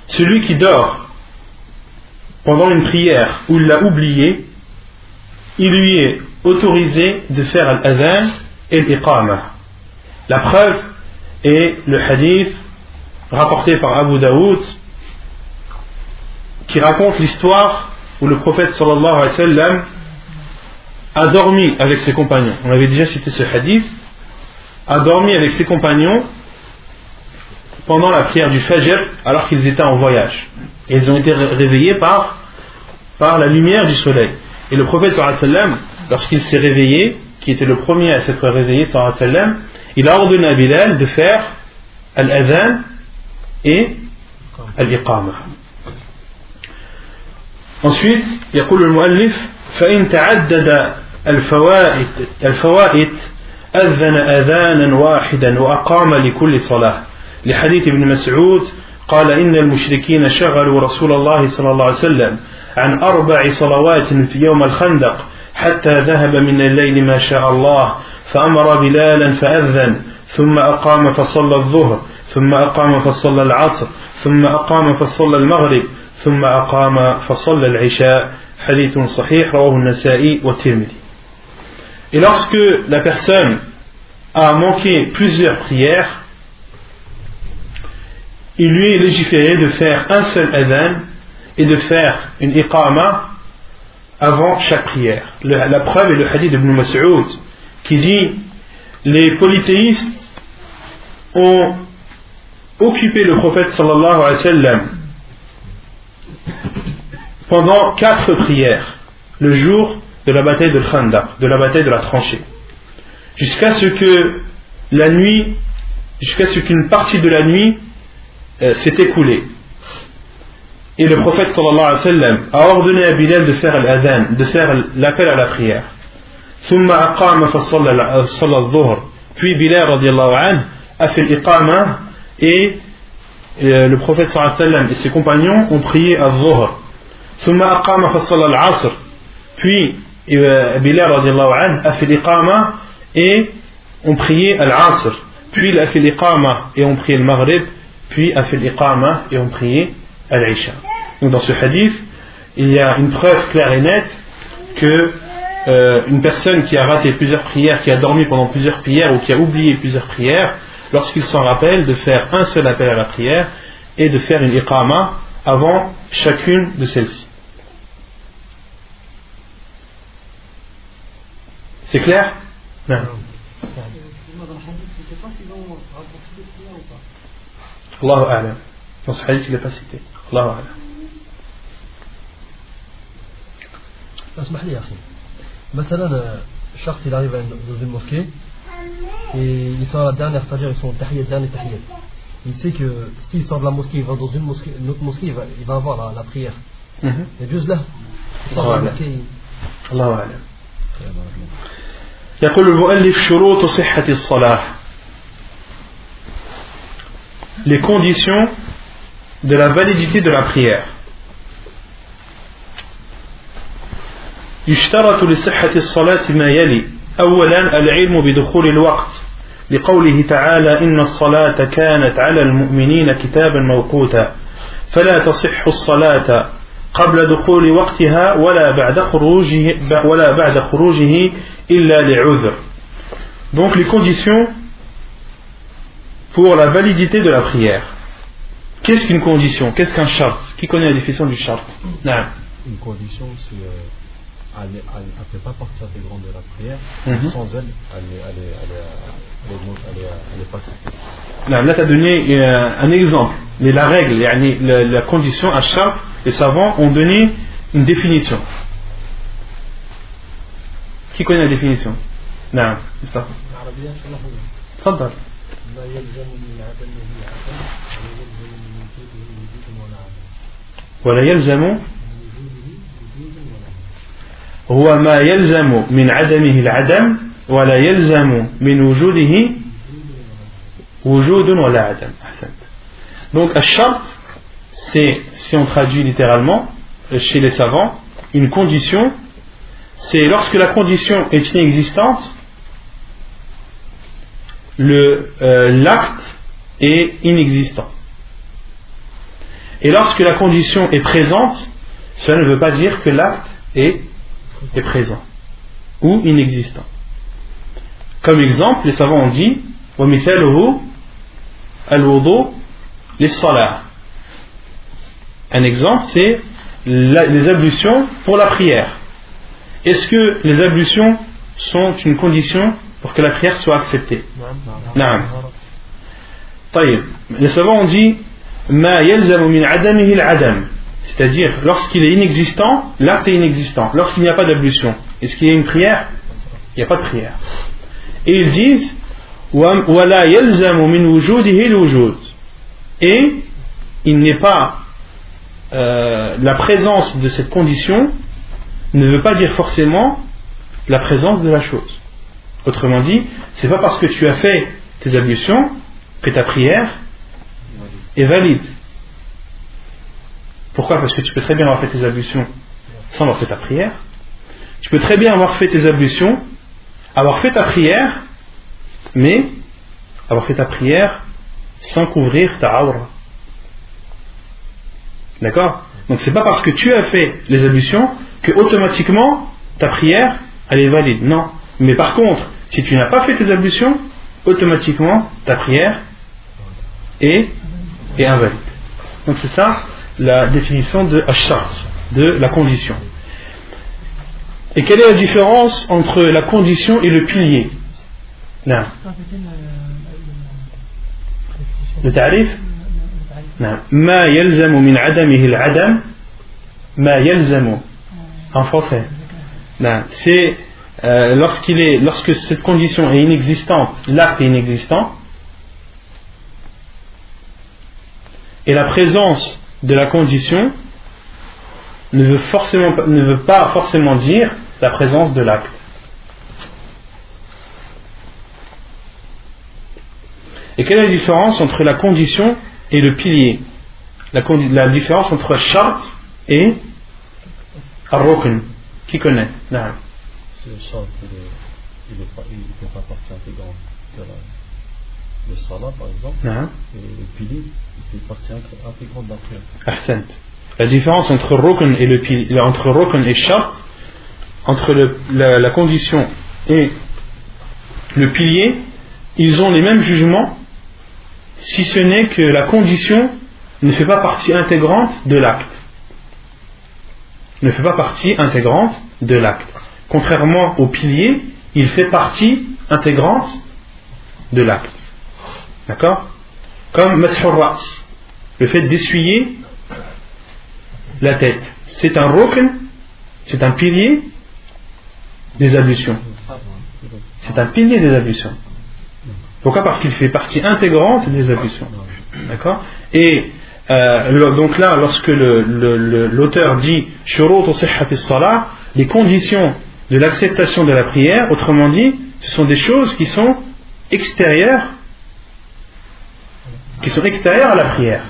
Celui qui dort pendant une prière il l'a oublié, il lui est autorisé de faire l'adhan et l'iqama. La preuve est le hadith rapporté par Abu Daoud qui raconte l'histoire où le prophète sallallahu alayhi wa a dormi avec ses compagnons. On avait déjà cité ce hadith. A dormi avec ses compagnons pendant la prière du Fajr alors qu'ils étaient en voyage. Et ils ont été réveillés par, par la lumière du soleil. Et le prophète sallallahu alayhi wa lorsqu'il s'est réveillé, qui était le premier à s'être réveillé sallallahu alayhi wa sallam, il a ordonné à Bilal de faire al-adhan et al-iqama. Ensuite, يقول المؤلف فإن تعدد الفوائد الفوائد أذن أذانا واحدا وأقام لكل صلاة لحديث ابن مسعود قال إن المشركين شغلوا رسول الله صلى الله عليه وسلم عن أربع صلوات في يوم الخندق حتى ذهب من الليل ما شاء الله فأمر بلالا فأذن ثم أقام فصلى الظهر ثم أقام فصلى العصر ثم أقام فصلى المغرب ثم أقام فصلى العشاء. حديث صحيح رواه النسائي والترمذي. Et lorsque la personne a manqué plusieurs prières, il lui est légiféré de faire un seul adhan et de faire une iqama avant chaque prière. La preuve est le hadith de Ibn Mas'ud qui dit les polythéistes ont occupé le prophète pendant quatre prières le jour de la bataille de Khandaq, de la bataille de la tranchée, jusqu'à ce que la nuit, jusqu'à ce qu'une partie de la nuit euh, s'est écoulée. Et le prophète sallallahu alayhi wa sallam a ordonné à Bilal de faire l'adhan, de faire l'appel à la prière. Puis Bilal radiallahu anhu a fait l'iqama et euh, le prophète sallallahu alayhi wa sallam et ses compagnons ont prié à Dhuhr. Puis euh, Bilal radiallahu anhu a fait l'iqama et ont prié à l'Asr. Puis il a fait l'iqama et ont prié le Maghrib. Puis a fait l'iqama et ont prié Donc dans ce hadith, il y a une preuve claire et nette que euh, une personne qui a raté plusieurs prières, qui a dormi pendant plusieurs prières ou qui a oublié plusieurs prières, lorsqu'il s'en rappelle, de faire un seul appel à la prière et de faire une iqama avant chacune de celles-ci. C'est clair? Non. Allahu. Dans ce hadith, il n'est pas cité. Allahu A'lam. اسمح لي يا اخي مثلا الشخص il arrive dans une mosquée et il sort la dernière c'est-à-dire ils sont tahiyat dernier tahiyat il sait que s'il sort de la mosquée il va dans une mosquée une autre mosquée il va, il va avoir la, la prière Mhm. et juste là il sort de la Voilà. mosquée il- الله أعلم يقول المؤلف شروط صحة الصلاة les conditions de la validité de la prière. يشترط لصحة الصلاة ما يلي. أولا العلم بدخول الوقت. لقوله تعالى إن الصلاة كانت على المؤمنين كتابا موقوتا. فلا تصح الصلاة قبل دخول وقتها ولا بعد خروجه ولا بعد خروجه إلا لعذر. Donc les conditions pour la validité de la prière. Qu'est-ce qu'une condition? Qu'est-ce qu'un chart? Qui connaît la définition du chart? Non. Une condition, c'est. Euh, ne fait pas partie intégrante de la prière. Mhm. Sans elle, elle n'est pas acceptée. Non, là, tu as donné euh, un exemple. Mais la règle, la, condition, un chart, les savants ont donné une définition. Qui connaît la définition? Non, c'est ça. لحظة تفضل ما يلزم من عدمه عدم ويلزم من وجوده وجود ولا عدم ولا يلزم من وجوده وجود ولا عدم هو ما يلزم من عدمه العدم ولا يلزم من وجوده وجود ولا عدم أحسنت. Donc الشرط c'est si on traduit littéralement euh, chez les savants une condition c'est lorsque la condition est inexistante euh, l'acte est inexistant. Et lorsque la condition est présente, cela ne veut pas dire que l'acte est, présent ou inexistant. Comme exemple, les savants ont dit Un exemple, c'est les ablutions pour la prière. Est-ce que les ablutions sont une condition pour que la prière soit acceptée. Les savants ont dit Ma adam C'est-à-dire, lorsqu'il est inexistant, l'acte est inexistant. Lorsqu'il n'y a pas d'ablution, est-ce qu'il y a une prière? Il n'y a pas de prière. Et ils disent Wala wujud. Et il n'est pas. Euh, la présence de cette condition ne veut pas dire forcément la présence de la chose autrement dit c'est pas parce que tu as fait tes ablutions que ta prière est valide. Pourquoi? Parce que tu peux très bien avoir fait tes ablutions sans avoir fait ta prière. Tu peux très bien avoir fait tes ablutions, avoir fait ta prière, mais avoir fait ta prière sans couvrir ta aura. D'accord? Donc c'est pas parce que tu as fait les ablutions que automatiquement ta prière elle est valide. Non. Mais par contre, si tu n'as pas fait tes ablutions, automatiquement ta prière est, est invalide. Donc c'est ça la définition de ashart, de la condition. Et quelle est la différence entre la condition et le pilier Non. Le tarif نعم ما يلزم من عدمه العدم ما يلزم en français Non. c'est euh, lorsqu'il est lorsque cette condition est inexistante l'acte est inexistant et la présence de la condition ne veut, pas- forcément dire la présence de l'acte. Et quelle est la différence entre la condition et le pilier? La, différence entre charte et al-rukn Qui connaît? C'est le chant, il pas, il fait pas partie intégrante de la, le salat, par exemple. Non. Et le pilier, il fait partie intégrante de la prière. La différence entre rukn et le pilier, entre rukn et shart, entre le- la, la condition et le pilier, ils ont les mêmes jugements si ce n'est que la condition ne fait pas partie intégrante de l'acte. Ne fait pas partie intégrante de l'acte. Contrairement au pilier, il fait partie intégrante de l'acte. D'accord? Comme Mashur le fait d'essuyer la tête. C'est un rokn, c'est un pilier des ablutions. C'est un pilier des ablutions. Pourquoi? Parce qu'il fait partie intégrante des ablutions. D'accord? Et euh, donc là, lorsque l'auteur dit les conditions de l'acceptation de la prière, autrement dit, ce sont des choses qui sont extérieures, à la prière.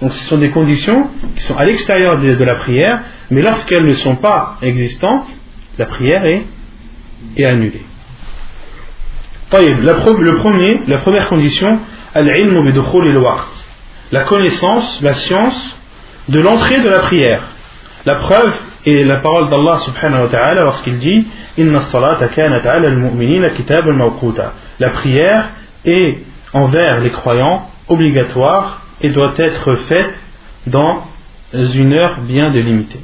Donc ce sont des conditions qui sont à l'extérieur de, la prière, mais lorsqu'elles ne sont pas existantes, la prière est, est annulée. La, le premier, la première condition, la connaissance, la science de l'entrée de la prière. La preuve est la parole d'Allah subhanahu wa ta'ala lorsqu'il dit Inna salata kanat ala al-mu'minina kitab al La prière est envers les croyants obligatoire et doit être faite dans une heure bien délimitée.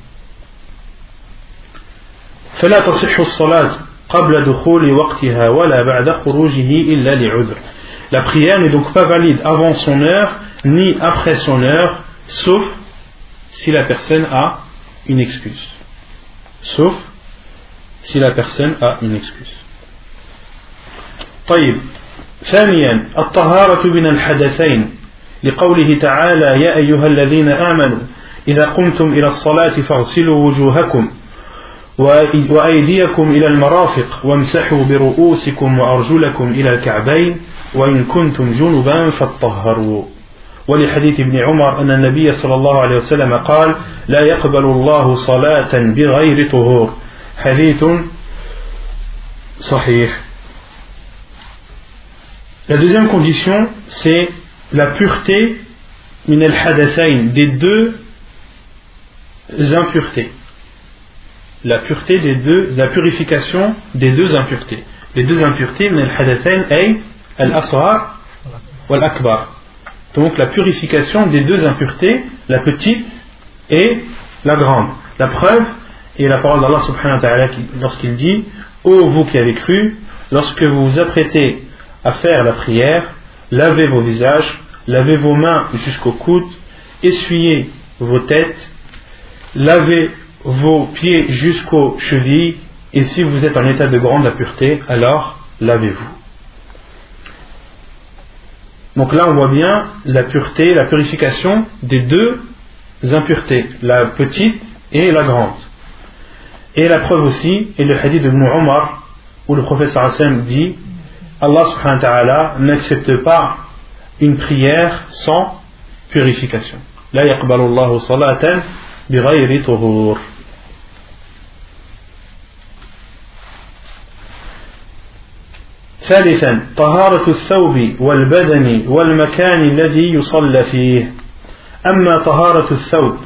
فلا تصح الصلاة قبل دخول وقتها ولا بعد خروجه إلا لعذر. La prière n'est donc pas valide avant son heure ni après son heure, sauf si la personne a une excuse. Sauf si la personne a une excuse. طيب ثانيا الطهارة من الحدثين لقوله تعالى يا أيها الذين آمنوا إذا قمتم إلى الصلاة فاغسلوا وجوهكم وأيديكم إلى المرافق وامسحوا برؤوسكم وأرجلكم إلى الكعبين وإن كنتم جنبا فاطهروا ولحديث ابن عمر أن النبي صلى الله عليه وسلم قال لا يقبل الله صلاة بغير طهور حديث صحيح La deuxième condition, c'est la pureté min al des deux impuretés. La pureté des deux, la purification des deux impuretés. Les deux impuretés, min al-hadathain, ay al-asghar wal-akbar. Donc la purification des deux impuretés, la petite et la grande. La preuve est la parole d'Allah subhanahu wa ta'ala lorsqu'il dit Ô vous qui avez cru, lorsque vous vous apprêtez à faire la prière, lavez vos visages, lavez vos mains jusqu'au coude, essuyez vos têtes, lavez vos pieds jusqu'aux chevilles, et si vous êtes en état de grande impureté, alors lavez-vous. Donc là, on voit bien la pureté, la purification des deux impuretés, la petite et la grande. Et la preuve aussi est le hadith de Ibn où le professeur Hassan dit Allah subhanahu wa ta'ala n'accepte pas une prière sans purification. Salatan. ثالثا طهارة الثوب والبدن والمكان الذي يصلى فيه. أما طهارة الثوب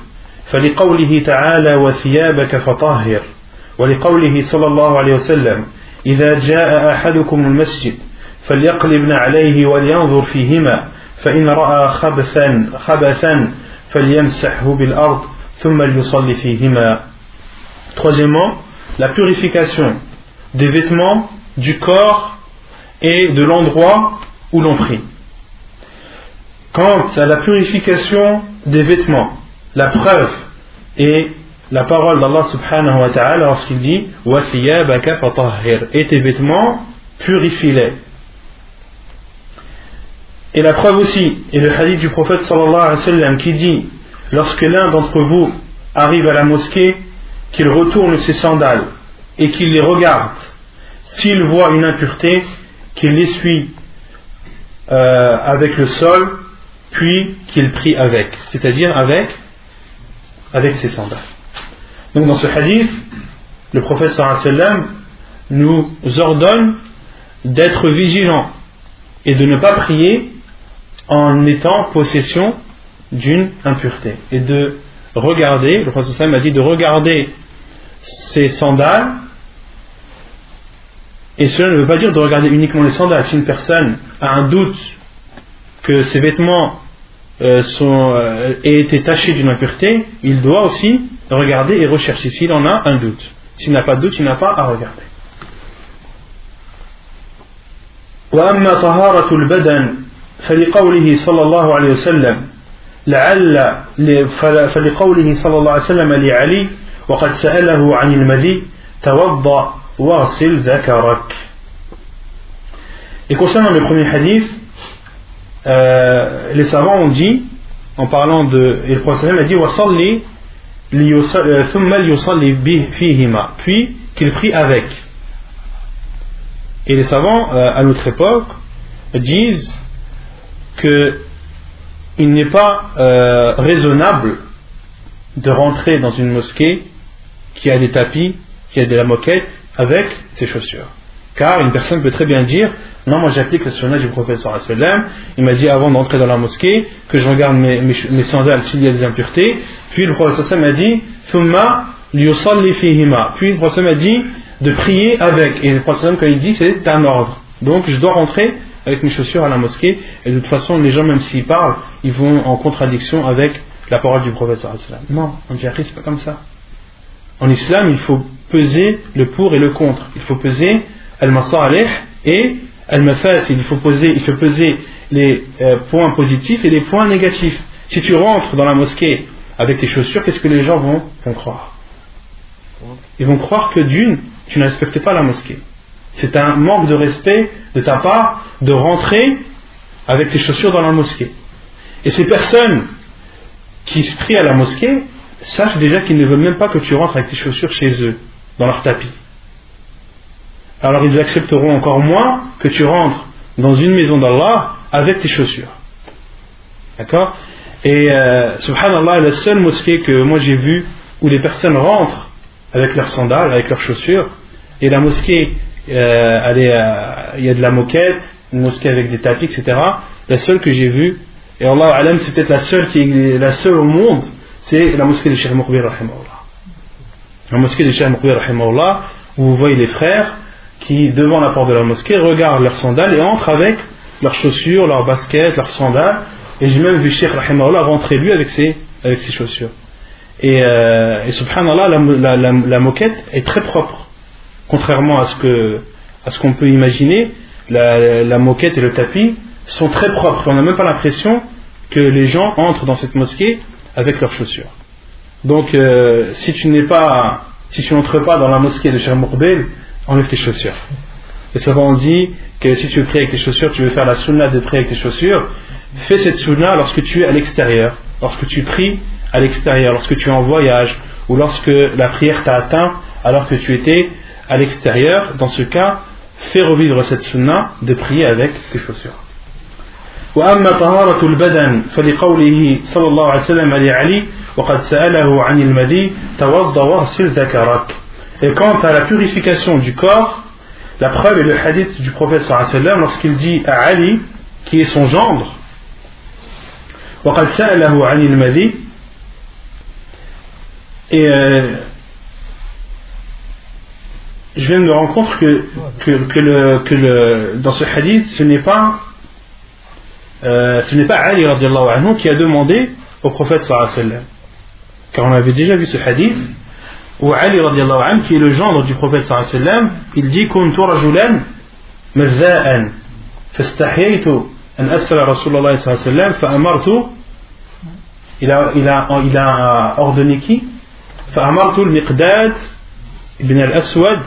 فلقوله تعالى وثيابك فطهر ولقوله صلى الله عليه وسلم إذا جاء أحدكم المسجد فليقلبن عليه ولينظر فيهما فإن رأى خبثا خبثا فليمسحه بالأرض ثم ليصلي فيهما Troisièmement, la purification des vêtements, du corps et de l'endroit où l'on prie. Quant à la purification des vêtements, la preuve est la parole d'Allah subhanahu wa ta'ala lorsqu'il dit Et tes vêtements, purifie-les. Et la preuve aussi est le hadith du prophète sallallahu alayhi wa qui dit Lorsque l'un d'entre vous arrive à la mosquée, qu'il retourne ses sandales et qu'il les regarde, s'il voit une impureté, qu'il l'essuie euh, avec le sol, puis qu'il prie avec, c'est-à-dire avec, avec ses sandales. Donc dans ce hadith, le prophète sallam nous ordonne d'être vigilants et de ne pas prier en étant possession d'une impureté et de regarder, le prophète sallam a dit de regarder ses sandales et cela ne veut pas dire de regarder uniquement les sandales. Si une personne a un doute que ses vêtements euh, sont, euh, aient été tachés d'une impureté, il doit aussi regarder et rechercher s'il en a un doute. S'il n'a pas de doute, il n'a pas à regarder. وأما طهارة البدن فلقوله صلى الله عليه وسلم لعل فلقوله صلى الله عليه وسلم لعلي وقد سأله عن المذي توضأ Et concernant le premier hadith, euh, les savants ont dit, en parlant de. Et le prophète a dit euh, fihima. Puis qu'il prie avec. Et les savants, euh, à notre époque, disent que il n'est pas raisonnable de rentrer dans une mosquée qui a des tapis, qui a de la moquette, avec ses chaussures. Car une personne peut très bien dire Non, moi j'applique le sunnah du prophète. Il m'a dit avant d'entrer dans la mosquée que je regarde mes, mes, sandales s'il y a des impuretés. Puis le prophète sallam a dit fihima. Puis le prophète a dit de prier avec. Et le prophète quand il dit c'est un ordre. Donc je dois rentrer avec mes chaussures à la mosquée. Et de toute façon, les gens, même s'ils parlent, ils vont en contradiction avec la parole du prophète. Non, en dirait c'est pas comme ça. En islam, il faut peser le pour et le contre. Il faut peser al-masalih et al-mafasid. Il faut peser, il faut peser les euh, points positifs et les points négatifs. Si tu rentres dans la mosquée avec tes chaussures, qu'est-ce que les gens vont, vont croire? Ils vont croire que d'une, tu ne respectes pas la mosquée. C'est un manque de respect de ta part de rentrer avec tes chaussures dans la mosquée. Et ces personnes qui se prient à la mosquée, sache déjà qu'ils ne veulent même pas que tu rentres avec tes chaussures chez eux, dans leur tapis. Alors ils accepteront encore moins que tu rentres dans une maison d'Allah avec tes chaussures. D'accord? Et euh, subhanallah, la seule mosquée que moi j'ai vue où les personnes rentrent avec leurs sandales, avec leurs chaussures, et la mosquée, euh, euh, il y a de la moquette, une mosquée avec des tapis, etc. La seule que j'ai vue, et Allah alam, c'est peut-être la seule qui est la seule au monde c'est la mosquée de Cheikh Moukbir La mosquée de Cheikh Moukbir où vous voyez les frères qui, devant la porte de la mosquée, regardent leurs sandales et entrent avec leurs chaussures, leurs baskets, leurs sandales. Et j'ai même vu Cheikh Rahimahullah rentrer lui avec ses, avec ses chaussures. Et, euh, et subhanallah, la, la, la, moquette est très propre. Contrairement à ce que à ce qu'on peut imaginer, la, la, moquette et le tapis sont très propres. On n'a même pas l'impression que les gens entrent dans cette mosquée avec leurs chaussures. Donc, euh, si tu n'es pas, si tu n'entres pas dans la mosquée de Cheikh enlève tes chaussures. Et ça on dit que si tu veux prier avec tes chaussures, tu veux faire la sunna de prier avec tes chaussures, fais cette sunna lorsque tu es à l'extérieur, lorsque tu pries à l'extérieur, lorsque tu es en voyage, ou lorsque la prière t'a atteint alors que tu étais à l'extérieur. Dans ce cas, fais revivre cette sunna de prier avec tes chaussures. وأما طهارة البدن فلقوله صلى الله عليه وسلم لعلي وقد سأله عن المدي توضى واغسل ذكرك Et quant à la purification du corps, la preuve est le hadith du prophète sallallahu alayhi wa sallam lorsqu'il dit à Ali, qui est son gendre, وقد سأله عن المدي et euh, je viens de me rendre compte que, que, que, le, que le, dans ce hadith, ce n'est pas euh, ce n'est pas Ali anhu qui a demandé au prophète sallallahu alayhi wa sallam. Car on avait déjà vu ce hadith où Ali anhu, qui est le gendre du prophète sallallahu alayhi wa sallam, il dit il a, il, a, il a ordonné qui فأمرت المقداد بن الأسود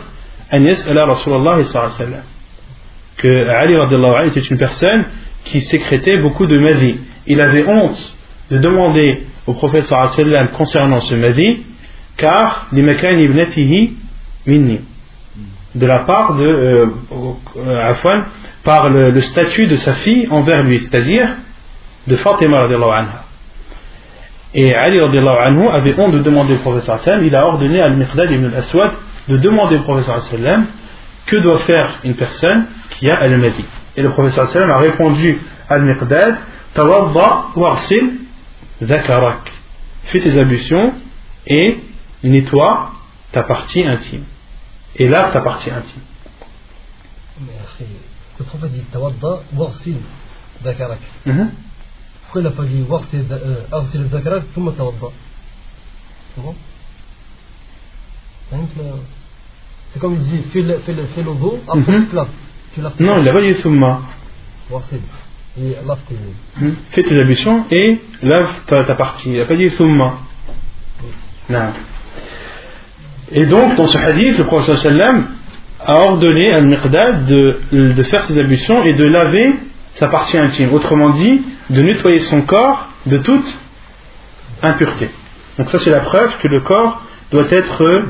أن يسأل رسول الله صلى الله عليه وسلم que Ali anhu était une personne qui sécrétait beaucoup de mazi. Il avait honte de demander au prophète sallam concernant ce mazi, car ibnatihi minni de la part de euh, euh par le, statut de sa fille envers lui, c'est-à-dire de Fatima anha. Et Ali anhu avait honte de demander au prophète sallam, il a ordonné à al-Miqdad ibn al-Aswad de demander au prophète sallam que doit faire une personne qui a al-Madi. Et le professeur sallam a répondu à Al-Miqdad Tawadda warsil zakarak. Fais tes ablutions et nettoie ta partie intime. Et lave ta partie intime. Le prophète dit Tawadda warsil zakarak. Mhm. Pourquoi il n'a pas dit warsil euh, zakarak Comment tawadda Comment? Euh, c'est comme il dit fais le dos, après mhm. tu. Tu laves Non, il n'a pas dit thumma. Warsil. Et lave tes. Fais tes ablutions et lave ta, ta partie. Il n'a pas dit thumma. Non. Et donc, dans ce hadith, le prophète sallam a ordonné à Al-Miqdad de, de faire ses ablutions et de laver sa partie intime. Autrement dit, de nettoyer son corps de toute impureté. Donc ça, c'est la preuve que le corps doit être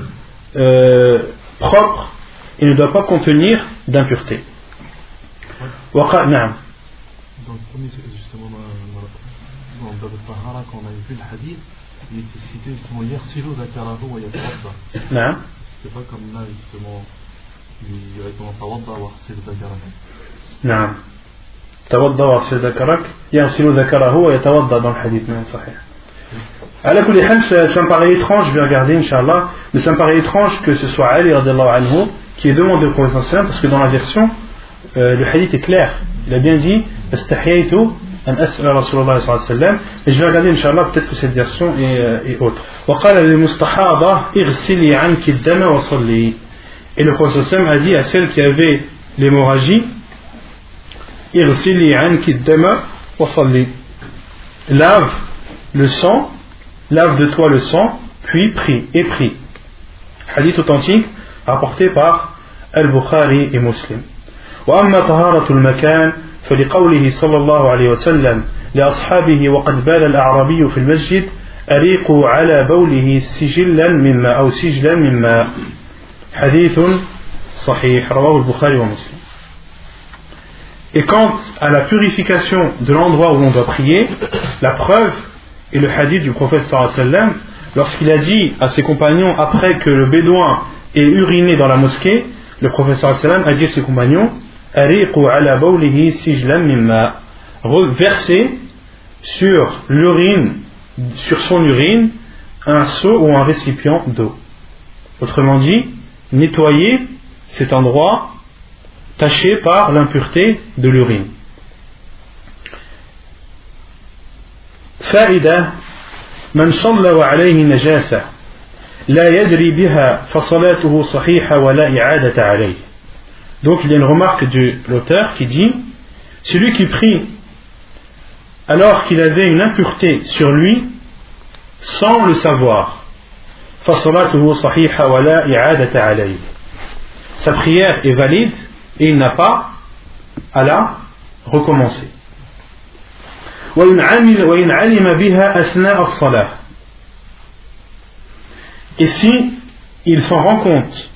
euh, propre et ne doit pas contenir d'impureté. Waqa- Naam. Dans le premier, c'est justement dans, dans, dans Bab al-Tahara, quand on avait vu le hadith, il était cité justement Yersilu Dakarahu wa Yatawadda. Naam. C'était pas comme là, justement, il y avait comment Tawadda wa Yersilu Dakarahu. نعم توضا واغسل ذكرك يغسل ذكره ويتوضا dans le hadith نعم صحيح على كل حال ça, ça me paraît étrange je vais regarder Inch'Allah mais ça me paraît étrange que ce soit Ali radiallahu anhu qui ait demandé au prophète sallam parce que dans la version euh, le hadith est clair il a bien dit استحييت أن أسأل رسول الله صلى الله عليه وسلم et je vais regarder Inch'Allah peut-être que cette version est, euh, est autre وقال للمستحاضة اغسلي عنك الدم وصلي et le prophète sallam a dit à celle qui avait l'hémorragie اغسلي عنك الدم وصلي lave le sang lave de toi le sang puis prie et prie hadith authentique rapporté par Al-Bukhari et Muslim وأما طهارة المكان فلقوله صلى الله عليه وسلم لأصحابه وقد بال الأعرابي في المسجد أريقوا على بوله سجلا من ماء أو سجلا من ماء حديث صحيح رواه البخاري ومسلم Et quant à la purification de l'endroit où on doit prier, la preuve est le hadith du prophète sallam lorsqu'il a dit à ses compagnons après que le bédouin ait uriné dans la mosquée, le prophète sallam a dit à ses compagnons ala bawlihi sijlan mimma Versez sur l'urine, sur son urine, un seau ou un récipient d'eau. Autrement dit, nettoyez cet endroit taché par l'impureté de l'urine. فائدة من صلى وعليه نجاسة لا يدري بها فصلاته صحيحة ولا إعادة عليه donc il y a une remarque de l'auteur qui dit Celui qui prie alors qu'il avait une impureté sur lui sans le savoir, sa prière est valide et il n'a pas à la recommencer. Et si il s'en rend compte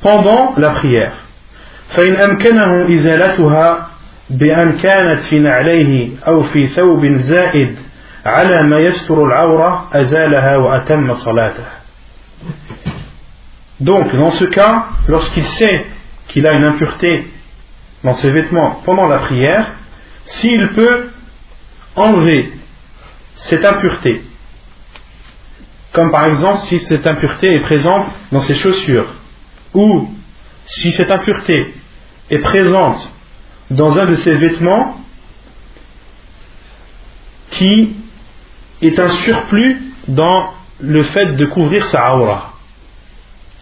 pendant la prière, فإن أمكنه إزالتها بأن كانت في نعليه أو في ثوب زائد على ما يستر العورة أزالها وأتم صلاته Donc, dans ce cas, lorsqu'il sait qu'il a une impureté dans ses vêtements pendant la prière, s'il peut enlever cette impureté, comme par exemple si cette impureté est présente dans ses chaussures, ou si cette impureté est présente dans un de ses vêtements qui est un surplus dans le fait de couvrir sa aura.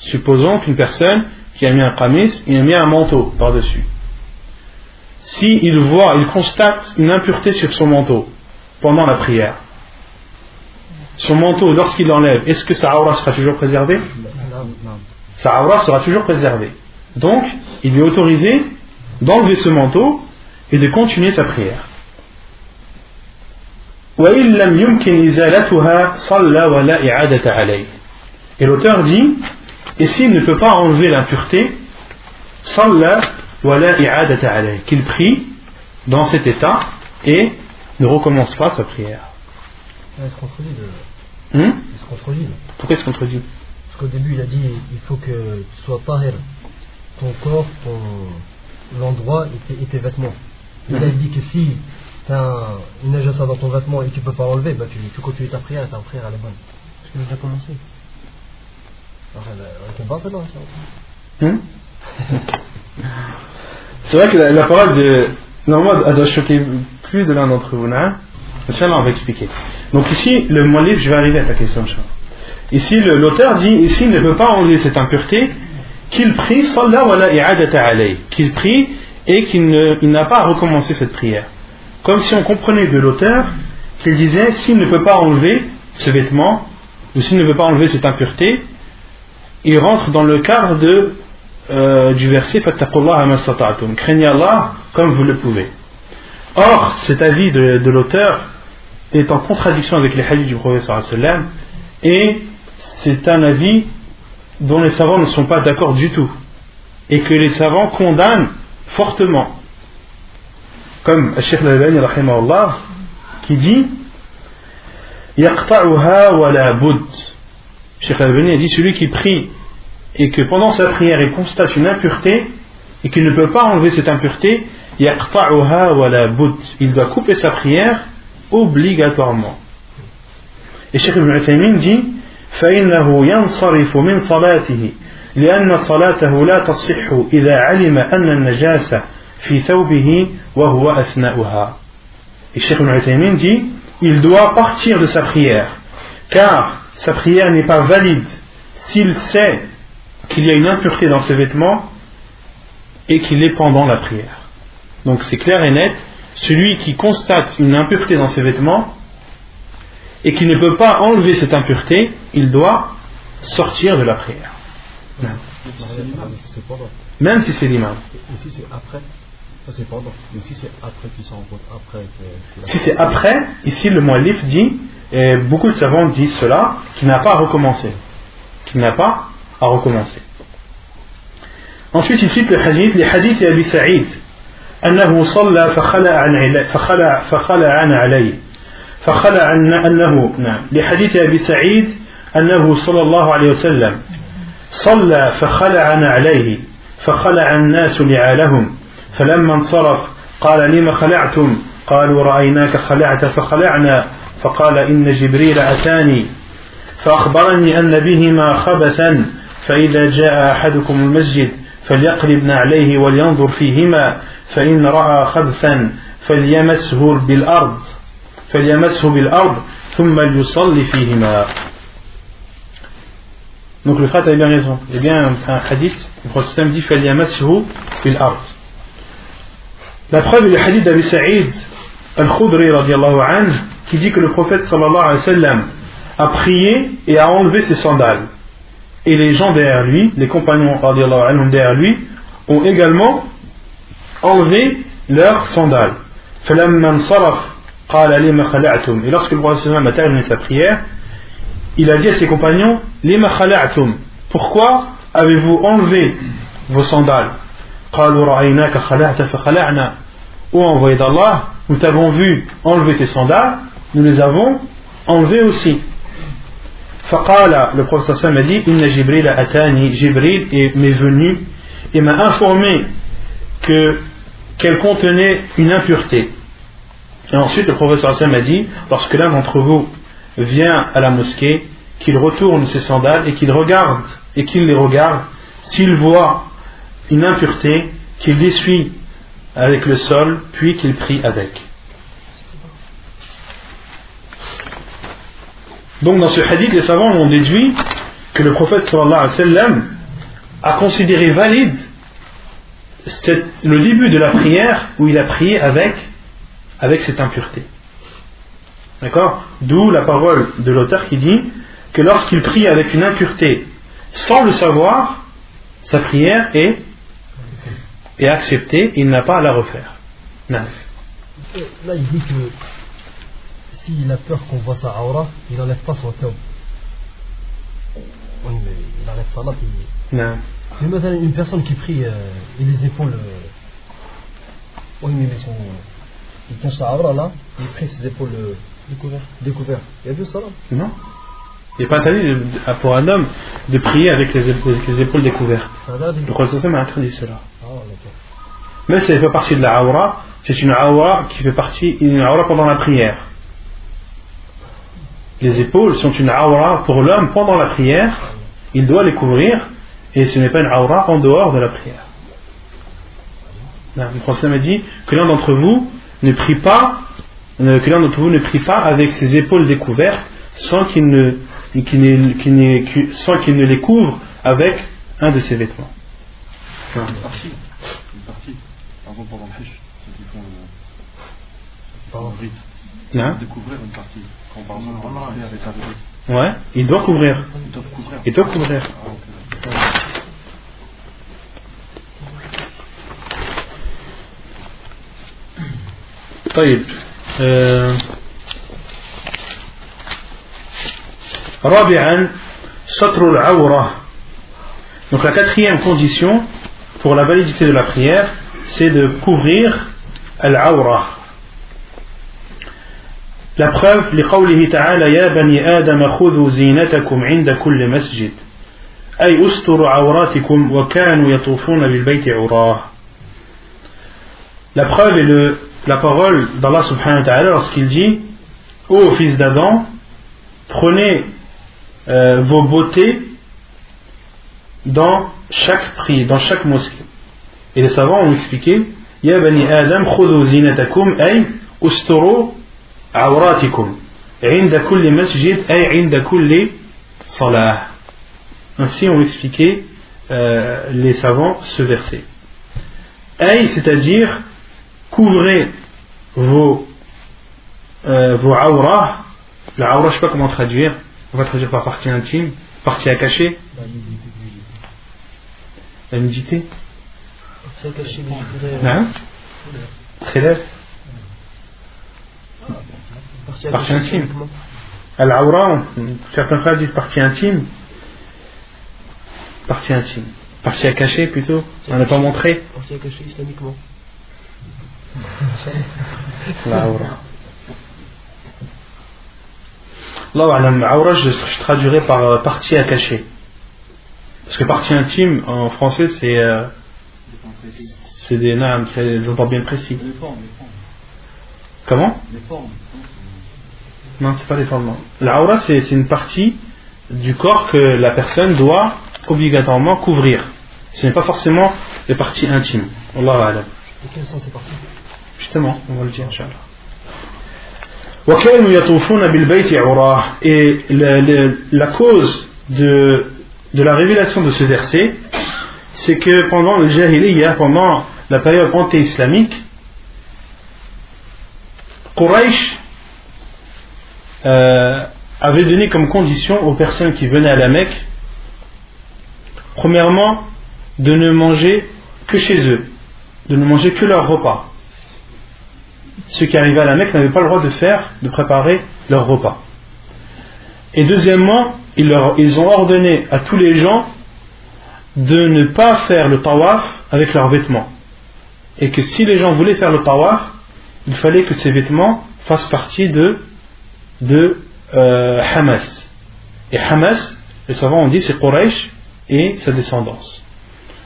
Supposons qu'une personne qui a mis un qamis, il a mis un manteau par-dessus. Si il voit, il constate une impureté sur son manteau pendant la prière, son manteau, lorsqu'il l'enlève, est-ce que sa aura sera toujours préservée? Sa aura sera toujours préservée. Donc, il est autorisé d'enlever ce manteau et de continuer sa prière. Et l'auteur dit, et s'il ne peut pas enlever l'impureté, qu'il prie dans cet état et ne recommence pas sa prière. Ah, est-ce contredit hmm? de... Pourquoi est-ce contredit Parce qu'au début il a dit il faut que tu sois tahir ton corps, ton l'endroit et, tes- et tes vêtements. Il a dit que si tu as une najasa dans ton vêtement et tu peux pas l'enlever, bah tu, tu continues ta prière et ta prière elle est bonne. Parce a déjà commencé. Alors, elle, elle combat maintenant, ça. Hmm C'est vrai que la, la parole de. Normalement, elle doit choquer plus de l'un d'entre vous. Hein? Inch'Allah, on va expliquer. Donc ici, le livre, je vais arriver à ta question, Inch'Allah. Ici, l'auteur dit, ici, il ne peut pas enlever cette impureté qu'il prie, qu'il prie et qu'il n'a pas à recommencer cette prière. Comme si on comprenait de l'auteur qu'il disait, s'il ne peut pas enlever ce vêtement, ou s'il ne veut pas enlever cette impureté, il rentre dans le cadre de, euh, du verset. Craignez Allah comme vous le pouvez. Or, cet avis de, de l'auteur est en contradiction avec les hadiths du prophète et c'est un avis dont les savants ne sont pas d'accord du tout et que les savants condamnent fortement. Comme Sheikh Al-Albani qui dit Yaqta'uha wa la bud. Sheikh Al-Albani a dit celui qui prie et que pendant sa prière il constate une impureté et qu'il ne peut pas enlever cette impureté, Yaqta'uha wa la bud. Il doit couper sa prière obligatoirement. Et Cheikh Ibn Uthaymin dit فإنه ينصرف من صلاته لأن صلاته لا تصح إذا علم أن النجاسة في ثوبه وهو أثناؤها Et Cheikh Ibn Uthaymin dit il doit partir de sa prière car sa prière n'est pas valide s'il sait qu'il y a une impureté dans ses vêtements et qu'il est pendant la prière. Donc c'est clair et net, celui qui constate une impureté dans ses vêtements et qui ne peut pas enlever cette impureté, il doit sortir de la prière. C'est pendant. Même si c'est l'imam. Et si c'est après, ça c'est pendant. Mais si c'est après qu'ils s'en rencontrent, après que. que la- Si c'est après, ici le muallif dit, et beaucoup de savants disent cela, qu'il n'a pas à recommencer. Qu'il n'a pas à recommencer. Ensuite, il cite le hadith, les hadiths d'Abi Saïd, أنه صلى فخلع عن عل- فخلع فخلع عن عليه فخلع أنه نعم لحديث أبي سعيد أنه صلى الله عليه وسلم صلى فخلع عن عليه فخلع الناس نعالهم فلما انصرف قال لم خلعتم؟ قالوا رأيناك خلعت فخلعنا فقال إن جبريل أتاني فأخبرني أن بهما خبثا فإذا جاء أحدكم المسجد فليقلب عليه ولينظر فيهما فإن رأى خبثا فليمسه بالأرض. Donc le frère a bien raison. Il y a bien un, un hadith, le prophète dit فليمسه بالأرض La preuve est le hadith d'Abi Saïd al-Khudri radiallahu anhu qui dit que le prophète sallallahu alayhi wa sallam a prié et a enlevé ses sandales. Et les gens derrière lui, les compagnons radiallahu anhum derrière lui, ont également enlevé leurs sandales. فلما انصرف قال لما خلعتم Et lorsque le prophète a terminé sa prière, il a dit à ses compagnons Pourquoi avez-vous enlevé vos sandales Ô envoyé d'Allah, nous t'avons vu enlever tes sandales, nous les avons enlevées aussi. le prophète a dit Inna Jibril atani, Jibril m'est venu et m'a informé qu'elle contenait une impureté. Et ensuite le prophète sallam a dit lorsque l'un d'entre vous vient à la mosquée, qu'il retourne ses sandales et qu'il regarde et qu'il les regarde, s'il voit une impureté, qu'il l'essuie avec le sol, puis qu'il prie avec. Donc dans ce hadith, les savants ont déduit que le prophète sallallahu alayhi wa sallam a considéré valide le début de la prière où il a prié avec, avec cette impureté. D'accord? D'où la parole de l'auteur qui dit que lorsqu'il prie avec une impureté sans le savoir, sa prière est, est acceptée, il n'a pas à la refaire. Non. Là, il dit que s'il a peur qu'on voit sa aura, il n'enlève pas son thawb. Oui, mais il enlève sa latte. Il... Non. Mais maintenant, une personne qui prie euh, et les épaules. euh, Oui, mais son. Il tient sa aura là, il prie ses épaules euh, découvertes. découvertes. Il y a vu ça là Non Il n'est pas interdit pour un homme de prier avec les, ép- avec les épaules découvertes. Le Prophète a interdit cela. Ah. Mais ça ne fait pas partie de la aura, c'est une aura qui fait partie, une aura pendant la prière. Les épaules sont une aura pour l'homme pendant la prière, il doit les couvrir, et ce n'est pas une aura en dehors de la prière. Non, Le Prophète a dit que l'un d'entre vous ne prie pas, euh, que l'un d'entre vous ne prie pas avec ses épaules découvertes sans qu'il ne, sans qu'il ne les couvre avec un de ses vêtements. Une partie. Une partie. Par exemple, pendant le ceux qui font le, le rite. Hein Découvrir une partie. Quand par exemple, on est avec un rite, Ouais, il doit couvrir. ils doivent couvrir. Il doit couvrir. Ah. طيب آه، رابعا ستر العورة. Donc la quatrième condition pour la validité de la prière c'est de couvrir al-awra la preuve لقوله تعالى يا بني آدم خذوا زينتكم عند كل مسجد أي أستروا عوراتكم وكانوا يطوفون بالبيت عراه La preuve est le, la parole d'Allah subhanahu wa ta'ala lorsqu'il dit Ô fils d'Adam, prenez euh, vos beautés dans chaque prière, dans chaque mosquée. Et les savants ont expliqué Adam, ay masjid salah. Ainsi ont expliqué euh, les savants ce verset. Ay, c'est-à-dire couvrez vos, euh, vos aura. La aura, je ne sais pas comment traduire. On va traduire par partie intime, partie à cacher. La nudité. C'est caché, mais je dirais. Hein Khilaf. Partie à Partie cacher, intime. Al-Aura, certains frères disent partie intime. Partie intime. Partie à cacher plutôt. On n'a pas montré. Partie à cacher islamiquement. *laughs* L'aura. Allah alam, aura, je, je traduirais par euh, partie à cacher. Parce que partie intime, en français, c'est euh, c'est des names, c'est des endroits bien précis. Les formes, les formes. Comment? Les formes. Non, c'est pas les fondements. L'aura, c'est c'est une partie du corps que la personne doit obligatoirement couvrir. Ce n'est pas forcément les parties intimes. Allah alam. Et quelles sont ces parties? Justement, on va le dire, Inch'Allah. Et la, la cause de, la révélation de ce verset, c'est que pendant le Jahiliyyah, pendant la période anti-islamique, Quraysh euh, avait donné comme condition aux personnes qui venaient à la Mecque, premièrement, de ne manger que chez eux, de ne manger que leur repas ceux qui arrivaient à la Mecque n'avaient pas le droit de faire, de préparer leur repas. Et deuxièmement, ils, ont ordonné à tous les gens de ne pas faire le tawaf avec leurs vêtements. Et que si les gens voulaient faire le tawaf, il fallait que ces vêtements fassent partie de, de euh, Hamas. Et Hamas, les savants ont dit, c'est Quraysh et sa descendance.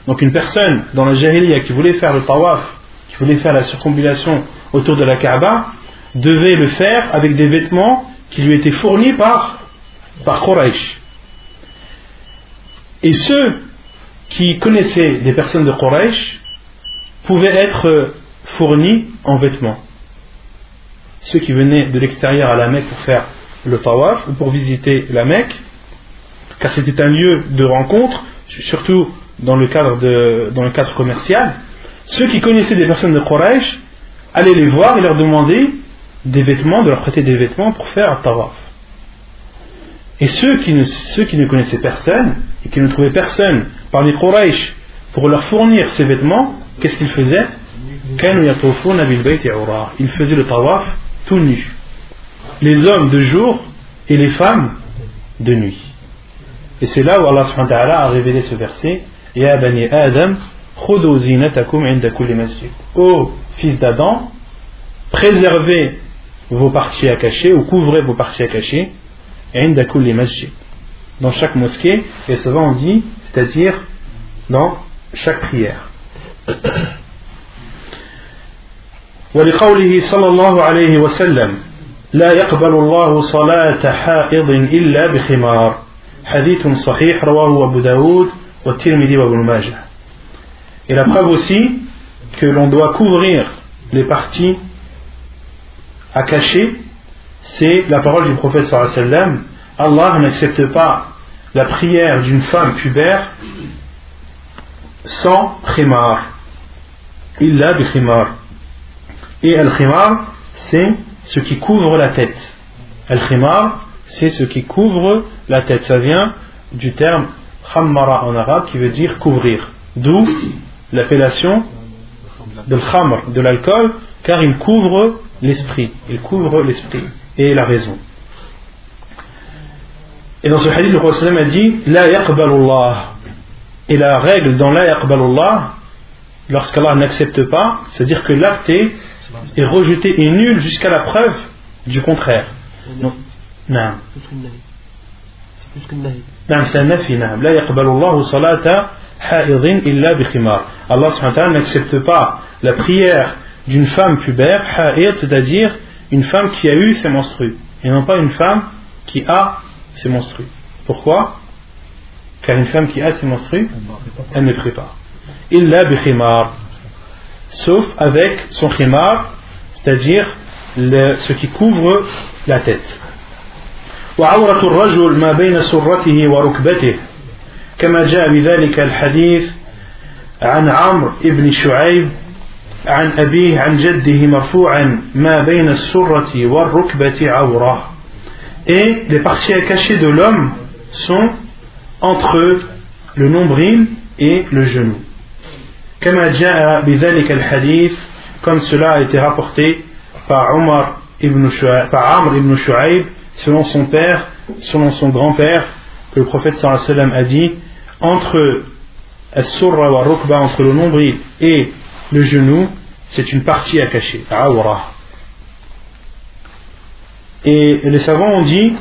Donc une personne dans la Jahiliya qui voulait faire le tawaf, qui voulait faire la circumambulation autour de la Kaaba, devait le faire avec des vêtements qui lui étaient fournis par, par Quraysh. Et ceux qui connaissaient des personnes de Quraysh pouvaient être fournis en vêtements. Ceux qui venaient de l'extérieur à la Mecque pour faire le tawaf ou pour visiter la Mecque, car c'était un lieu de rencontre, surtout dans le cadre, de, dans le cadre commercial, ceux qui connaissaient des personnes de Quraysh allaient les voir et leur demander des vêtements, de leur prêter des vêtements pour faire un tawaf. Et ceux qui, ne, connaissaient personne et qui ne trouvaient personne parmi Quraysh pour leur fournir ces vêtements, qu'est-ce qu'ils faisaient? Ils faisaient le tawaf tout nu. Les hommes de jour et les femmes de nuit. Et c'est là où Allah a révélé ce verset Ya bani Adam. Ô fils d'Adam, préservez vos parties à cacher ou couvrez vos parties à cacher inda kulli masjid. Dans chaque mosquée, et ça va on dit, c'est-à-dire dans chaque prière. ولقوله صلى الله عليه وسلم لا يقبل الله صلاة حائض إلا بخمار حديث صحيح رواه أبو داود والترمذي وابن ماجه Et la preuve aussi que l'on doit couvrir les parties à cacher, c'est la parole du prophète sallam. Allah n'accepte pas la prière d'une femme pubère sans khimar. Illa bi khimar. Et al-khimar, c'est ce qui couvre la tête. Al-khimar, c'est ce qui couvre la tête. Ça vient du terme khammara en arabe qui veut dire couvrir. D'où l'appellation de de l'alcool, car il couvre l'esprit, il couvre l'esprit et la raison. Et dans ce hadith, le Prophète a dit La yaqbalullah. Et la règle dans la yaqbalullah, lorsqu'Allah n'accepte pas, c'est-à-dire que l'acte est, rejeté et nul jusqu'à la preuve du contraire. Donc, non. C'est un La salata haidin illa bikhimar. Allah n'accepte pas la prière d'une femme pubère حائض c'est-à-dire une femme qui a eu ses menstrues et non pas une femme qui a ses menstrues pourquoi car une femme qui a ses menstrues elle ne prie pas إلا بخمار sauf avec son khimar c'est-à-dire le- ce qui couvre la tête وعورة الرجل ما بين سرته وركبته كما جاء بذلك الحديث عن عمرو بن شعيب عن أبيه عن جده مرفوعا ما بين السرة والركبة عورة Et les parties à cacher de l'homme sont entre le nombril et le genou. كما جاء بذلك الحديث comme cela a été rapporté par Omar ibn Shu'aib, par Amr ibn Shu'aib selon son père, selon son grand-père, que le prophète sallallahu alayhi wa sallam a dit entre as-surra wa rukba, entre le nombril et le genou, c'est une partie à cacher, awra. Et les savants ont dit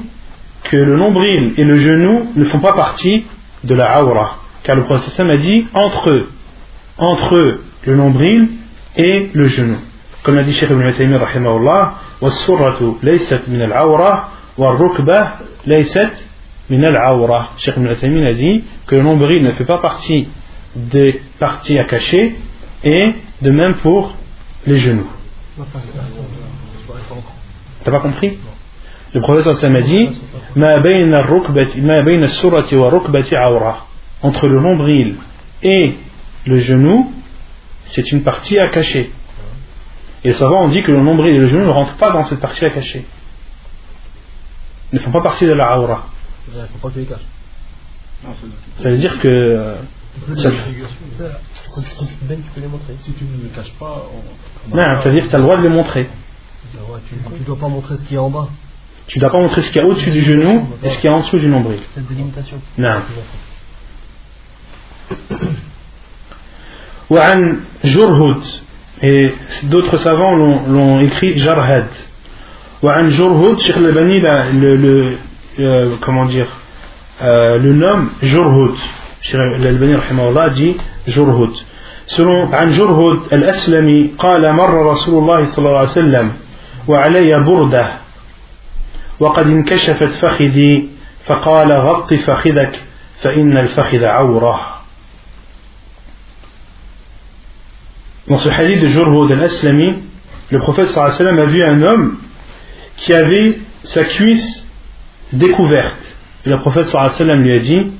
que le nombril et le genou ne font pas partie de la awra, car le prophète sallallahu alayhi wa sallam a dit entre entre le nombril et le genou. Comme l'a dit Cheikh Ibn Taymiyyah rahimahullah, والسرة ليست من العورة والركبة ليست من العورة. Cheikh Ibn Taymiyyah a dit que le nombril ne fait pas partie des parties à cacher et de même pour les genoux. T'as pas compris? Le professeur Sam a dit Entre le nombril et le genou, c'est une partie à cacher. Et savants on dit que le nombril et le genou ne rentrent pas dans cette partie à cacher. Ils ne font pas partie de la aura. Ça veut dire que. Euh, Quand tu quand tu te baignes, tu peux les montrer. Si tu ne le caches pas, on- on Non, a- ça veut dire que tu as le droit de les montrer. Ah ouais, tu ne dois pas montrer ce qu'il y a en bas. Tu ne dois pas montrer ce qu'il y a au-dessus du genou et ce qu'il y a en dessous du nombril. Cette délimitation. Non. وعن جرهد et d'autres savants l'ont l'ont écrit Jarhad وعن جرهد Cheikh Al-Albani l'a- le, le euh, comment dire euh, le nomme Jurhud Cheikh Al-Albani rahimahullah dit Jurhud selon عن جرهد الأسلمي قال مر رسول الله صلى الله عليه وسلم وعلي بردة وقد انكشفت فخذي فقال غط فخذك فإن الفخذ عورة Dans ce hadith de Jurhud al-Aslami, le prophète sallallahu alayhi wa sallam a vu un homme qui avait sa cuisse découverte. Et le prophète sallallahu alayhi wa sallam lui a dit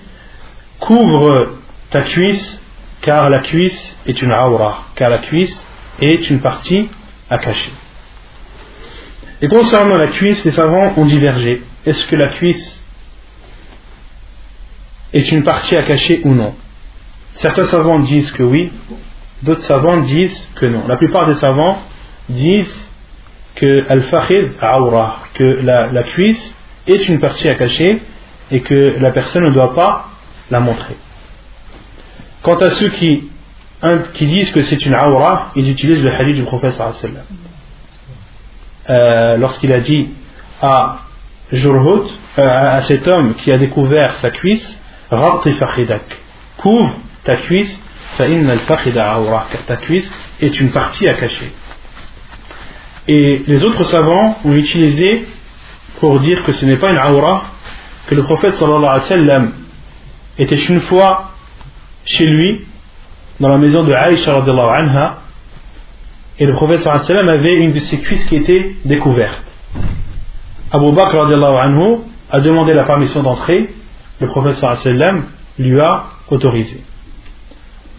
Couvre ta cuisse, car la cuisse est une aura, car la cuisse est une partie à cacher. Et concernant la cuisse, les savants ont divergé. Est-ce que la cuisse est une partie à cacher ou non? Certains savants disent que oui, d'autres savants disent que non. La plupart des savants disent que al-fakhid aura, que la, la cuisse est une partie à cacher et que la personne ne doit pas Quant à ceux qui, disent que c'est une aura, ils utilisent le hadith du prophète euh, lorsqu'il a dit à Jurhut, euh, à cet homme qui a découvert sa cuisse, couvre ta cuisse, car ta cuisse est une partie à cacher. Et les autres savants ont utilisé pour dire que ce n'est pas une aura, que le prophète sallallahu alayhi wa sallam était une fois chez lui, dans la maison de Aïcha anha, et le prophète avait une de ses cuisses qui était découverte. Abu Bakr anhu a demandé la permission d'entrer, le prophète lui a autorisé.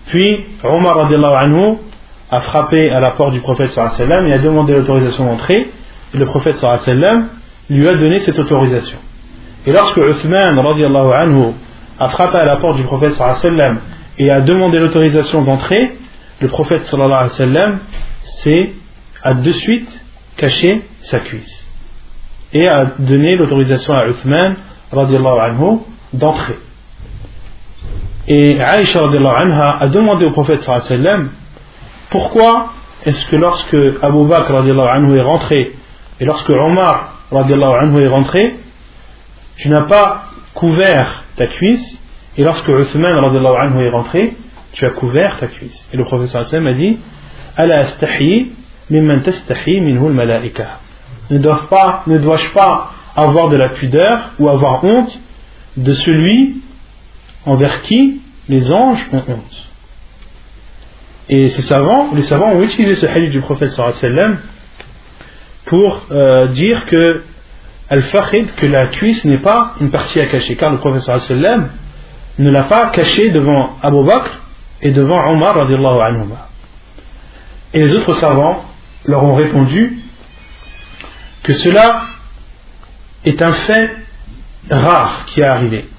Puis Omar anhu a frappé à la porte du prophète et a demandé l'autorisation d'entrer, et le prophète lui a donné cette autorisation. Et lorsque Uthman anhu a frappé à la porte du prophète sallam et a demandé l'autorisation d'entrer, le prophète sallallahu alayhi wa sallam s'est a de suite caché sa cuisse et a donné l'autorisation à Uthman anhu d'entrer. Et Aïcha anha a demandé au prophète sallallahu alayhi wa sallam pourquoi est-ce que lorsque Abu Bakr anhu est rentré et lorsque Omar anhu est rentré, tu n'as pas couvert ta cuisse et lorsque Uthman anhu est rentré, tu as couvert ta cuisse. Et le professeur Hassan a dit Ala astahi mimman tastahi minhu malaika. Ne dois pas, ne dois-je pas avoir de la pudeur ou avoir honte de celui envers qui les anges ont honte? Et ces savants, les savants ont utilisé ce hadith du prophète sallam pour euh, dire que al-fakhid, que la cuisse n'est pas une partie à cacher, car le prophète sallam ne l'a pas caché devant Abu Bakr et devant Omar radiallahu anhuma. Et les autres savants leur ont répondu que cela est un fait rare qui est arrivé.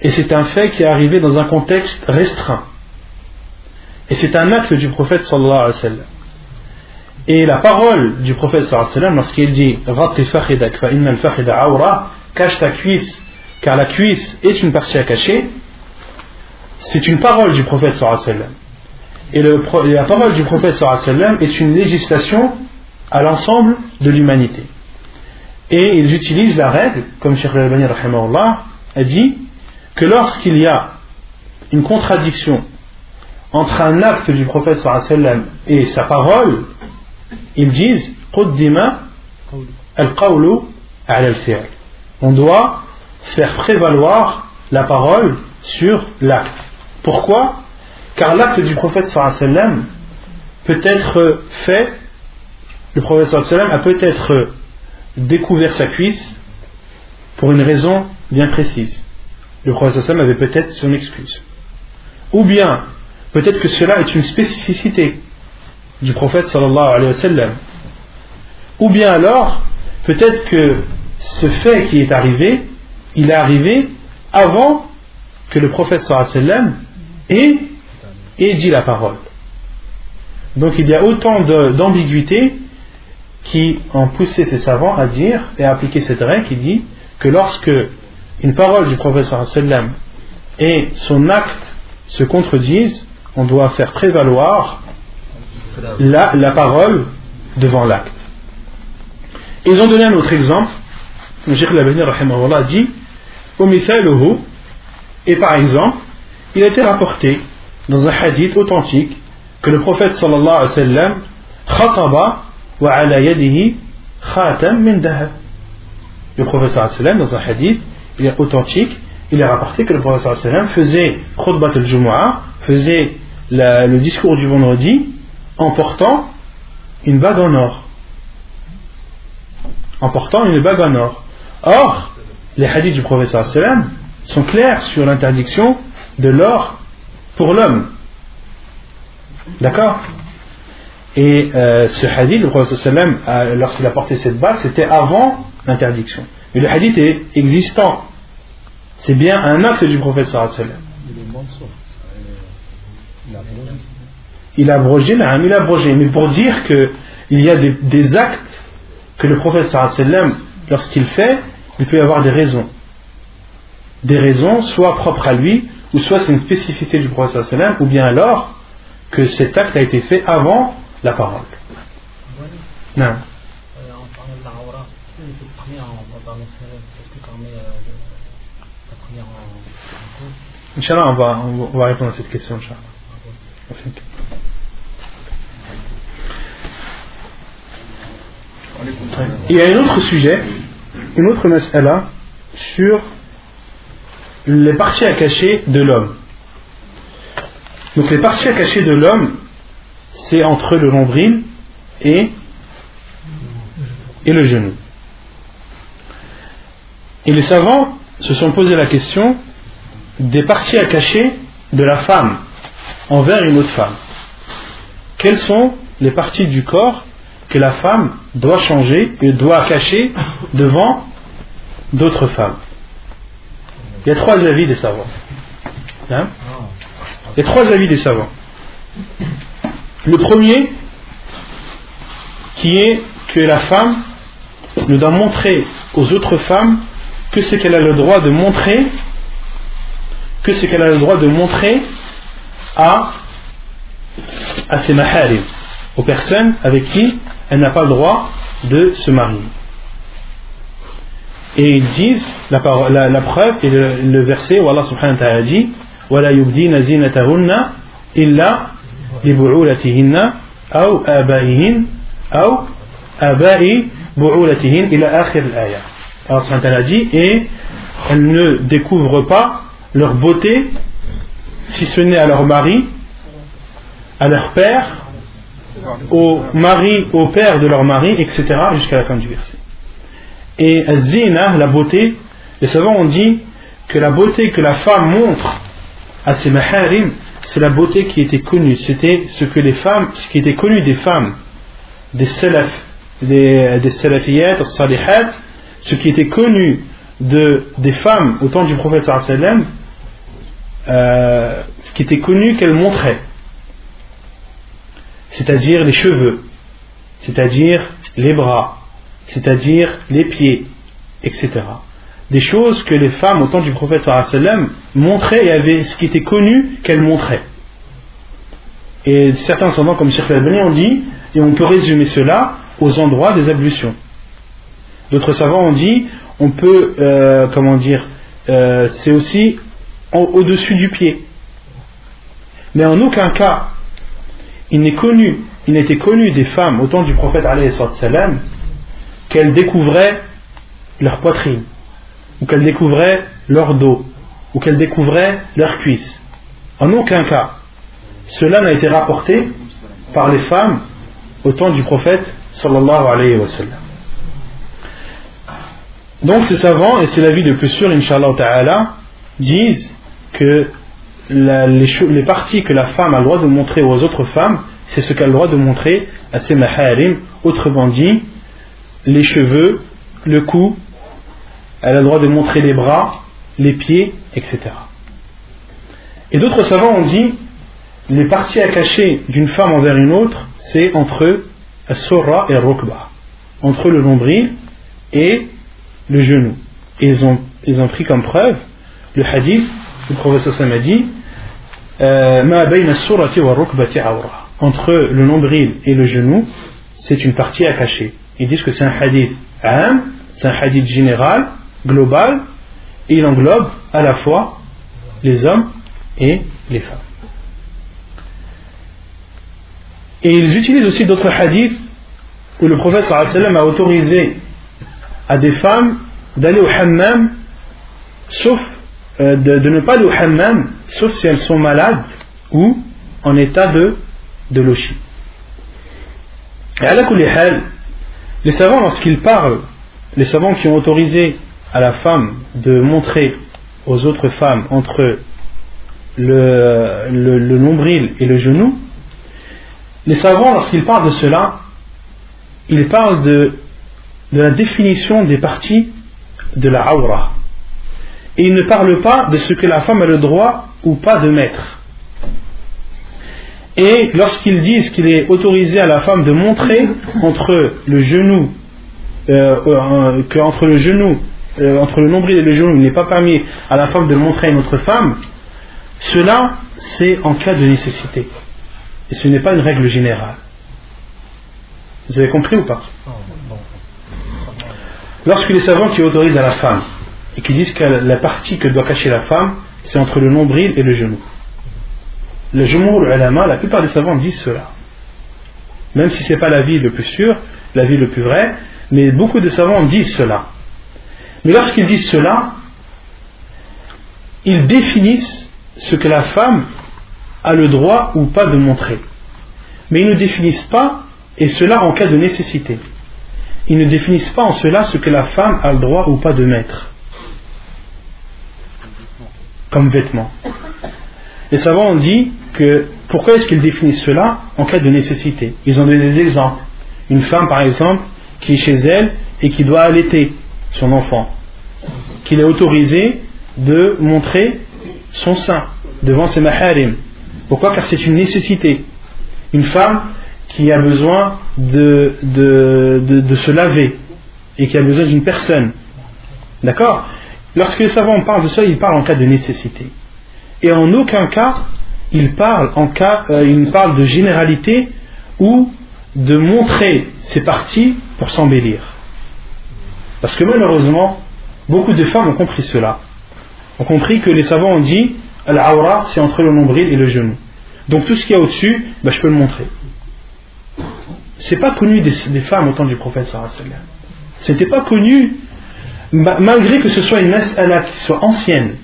Et c'est un fait qui est arrivé dans un contexte restreint. Et c'est un acte du prophète sallallahu alayhi wa sallam. Et la parole du prophète lorsqu'il dit cache ta cuisse, car la cuisse est une partie à cacher, c'est une parole du prophète. Et, le, la parole du prophète est une législation à l'ensemble de l'humanité. Et ils utilisent la règle, comme Cheikh Al-Albani a dit, que lorsqu'il y a une contradiction entre un acte du prophète et sa parole, ils disent On doit faire prévaloir la parole sur l'acte. Pourquoi? Car l'acte du prophète sallam peut être fait, le prophète sallam a peut-être découvert sa cuisse pour une raison bien précise. Le prophète sallam avait peut-être son excuse. Ou bien Peut-être que cela est une spécificité du prophète sallallahu alayhi wa sallam. Ou bien alors, peut-être que ce fait qui est arrivé, il est arrivé avant que le prophète sallallahu alayhi wa sallam ait, dit la parole. Donc il y a autant d'ambiguïtés qui ont poussé ces savants à dire et à appliquer cette règle qui dit que lorsque une parole du wa sallam et son acte se contredisent, on doit faire prévaloir la, la parole devant l'acte. Ils ont donné un autre exemple. Le Cheikh Labani a dit et par exemple, il a été rapporté dans un hadith authentique que le prophète sallallahu alayhi wa sallam khataba wa ala yadihi khatam min dahab. Le prophète sallallahu alayhi wa sallam dans un hadith, il est authentique, il est rapporté que le prophète sallallahu alayhi wa sallam faisait khutbat al-jumu'ah, faisait le discours du vendredi en portant une bague en or. En portant une bague en or. Or, les hadiths du professeur sallam sont clairs sur l'interdiction de l'or pour l'homme. D'accord? Et euh, ce hadith, le professeur lorsqu'il a porté cette bague, c'était avant l'interdiction. Mais le hadith est existant. C'est bien un acte du professeur sallam. Il a abrogé, il a abrogé. Mais pour dire qu'il y a des, actes que le prophète sallam, lorsqu'il fait, il peut y avoir des raisons. Des raisons, soit propres à lui, ou soit c'est une spécificité du prophète sallam, ou bien alors que cet acte a été fait avant la parole. Non. Inch'Allah, on va, on va répondre à cette question, Inch'Allah. Il y a un autre sujet, une autre mas'ala sur les parties à cacher de l'homme. Donc les parties à cacher de l'homme, c'est entre le nombril et, et le genou. Et les savants se sont posé la question des parties à cacher de la femme envers une autre femme. Quelles sont les parties du corps que la femme doit changer et doit cacher devant d'autres femmes Il y a trois avis des savants. Hein Il y a trois avis des savants. Le premier, qui est que la femme ne doit montrer aux autres femmes que ce qu'elle a le droit de montrer, que ce qu'elle a le droit de montrer à, à ses maharim, aux personnes avec qui elle n'a pas le droit de se marier. Et ils disent, la, parole, la, la preuve est le, le, verset où Allah subhanahu wa ta'ala dit وَلَا يُبْدِينَ زِينَتَهُنَّ إِلَّا لِبُعُولَتِهِنَّ أَوْ آبَائِهِنَّ أَوْ آبَاءِ بُعُولَتِهِنَّ إلى آخر الآية Allah subhanahu wa ta'ala dit et elles ne découvrent pas leur beauté si ce n'est à leur mari, à leur père, au mari, au père de leur mari, etc. jusqu'à la fin du verset. Et zina, la beauté, les savants ont dit que la beauté que la femme montre à ses maharim, c'est la beauté qui était connue. C'était ce que les femmes, ce qui était connu des femmes, des salaf, des, des salihat, ce qui était connu de, des femmes au temps du prophète euh, ce qui était connu qu'elles montraient, c'est-à-dire les cheveux, c'est-à-dire les bras, c'est-à-dire les pieds, etc. Des choses que les femmes au temps du prophète sallam montraient et avaient ce qui était connu qu'elles montraient. Et certains savants comme Cheikh Albani ont dit, et on peut résumer cela aux endroits des ablutions. D'autres savants ont dit, on peut, euh, comment dire, euh, c'est aussi au-dessus du pied. Mais en aucun cas, il n'était connu des femmes au temps du prophète qu'elles découvraient leur poitrine, ou qu'elles découvraient leur dos, ou qu'elles découvraient leurs cuisses. En aucun cas, cela n'a été rapporté par les femmes au temps du prophète sallallahu alayhi wa. Donc ces savants, et c'est l'avis le plus sûr, inshallah ta'ala, disent que les, parties que la femme a le droit de montrer aux autres femmes, c'est ce qu'elle a le droit de montrer à ses maharim, autrement dit, les cheveux, le cou, elle a le droit de montrer les bras, les pieds, etc. Et d'autres savants ont dit, les parties à cacher d'une femme envers une autre, c'est entre Sora et Rokba, entre le nombril et le genou. Et ils ont, ils ont pris comme preuve le hadith le professeur Sam entre le nombril et le genou, c'est une partie à cacher. Ils disent que c'est un hadith c'est un hadith général, global, et il englobe à la fois les hommes et les femmes. Et ils utilisent aussi d'autres hadiths où le prophète a autorisé à des femmes d'aller au hammam sauf euh, de, ne pas aller au hammam sauf si elles sont malades ou en état de, de lochi. Et à la les savants lorsqu'ils parlent, les savants qui ont autorisé à la femme de montrer aux autres femmes entre le nombril et le genou, les savants lorsqu'ils parlent de cela, ils parlent de, de la définition des parties de la aura. Et il ne parle pas de ce que la femme a le droit ou pas de mettre. Et lorsqu'ils disent qu'il est autorisé à la femme de montrer entre le genou, euh, euh, que entre le genou, euh, entre le nombril et le genou, il n'est pas permis à la femme de le montrer à une autre femme, cela c'est en cas de nécessité. Et ce n'est pas une règle générale. Vous avez compris ou pas? Lorsque les savants qui autorisent à la femme et qui disent que la partie que doit cacher la femme, c'est entre le nombril et le genou. Le genou, le ulama, la plupart des savants disent cela. Même si ce n'est pas la vie le plus sûr, la vie le plus vrai, mais beaucoup de savants disent cela. Mais lorsqu'ils disent cela, ils définissent ce que la femme a le droit ou pas de montrer. Mais ils ne définissent pas, et cela en cas de nécessité. Ils ne définissent pas en cela ce que la femme a le droit ou pas de mettre comme vêtement. Les savants ont dit que pourquoi est-ce qu'ils définissent cela en cas de nécessité? Ils ont donné des exemples. Une femme, par exemple, qui est chez elle et qui doit allaiter son enfant, qu'il est autorisé de montrer son sein devant ses maharim. Pourquoi? Car c'est une nécessité. Une femme qui a besoin de, de, de se laver et qui a besoin d'une personne. D'accord? Lorsque les savants parlent de ça, ils parlent en cas de nécessité. Et en aucun cas, ils parlent, en cas, euh, ils parlent de généralité ou de montrer ses parties pour s'embellir. Parce que malheureusement, beaucoup de femmes ont compris cela. Ont compris que les savants ont dit Al-Awra, c'est entre le nombril et le genou. Donc tout ce qu'il y a au-dessus, ben, je peux le montrer. C'est pas connu des, femmes au temps du prophète. C'était pas connu malgré que ce soit une mas'ala qui soit ancienne,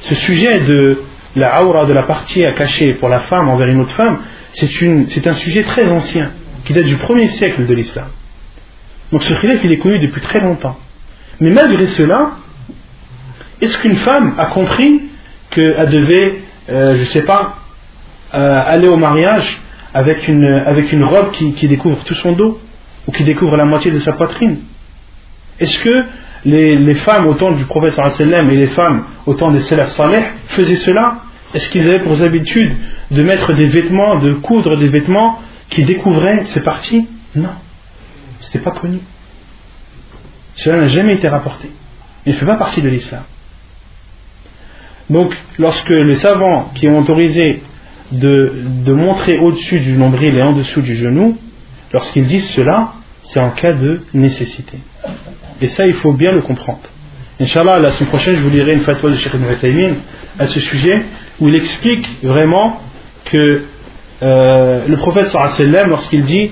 ce sujet de la aura, de la partie à cacher pour la femme envers une autre femme, c'est un sujet très ancien, qui date du premier siècle de l'islam. Donc ce khilaf, il est connu depuis très longtemps. Mais malgré cela, est-ce qu'une femme a compris qu'elle devait, euh, je ne sais pas, euh, aller au mariage avec une, avec une robe qui, qui découvre tout son dos, ou qui découvre la moitié de sa poitrine? Est-ce que les, femmes au temps du sallam et les femmes au temps des salaf salih faisaient cela? Est-ce qu'ils avaient pour habitude de mettre des vêtements, de coudre des vêtements qui découvraient ces parties? Non. Ce n'était pas connu. Cela n'a jamais été rapporté. Il ne fait pas partie de l'islam. Donc, lorsque les savants qui ont autorisé de montrer au-dessus du nombril et en dessous du genou, lorsqu'ils disent cela, c'est en cas de nécessité. Et ça, il faut bien le comprendre. Inch'Allah, la semaine prochaine, je vous lirai une fatwa de Sheikh Ibn à ce sujet, où il explique vraiment que euh, le prophète sallam, lorsqu'il dit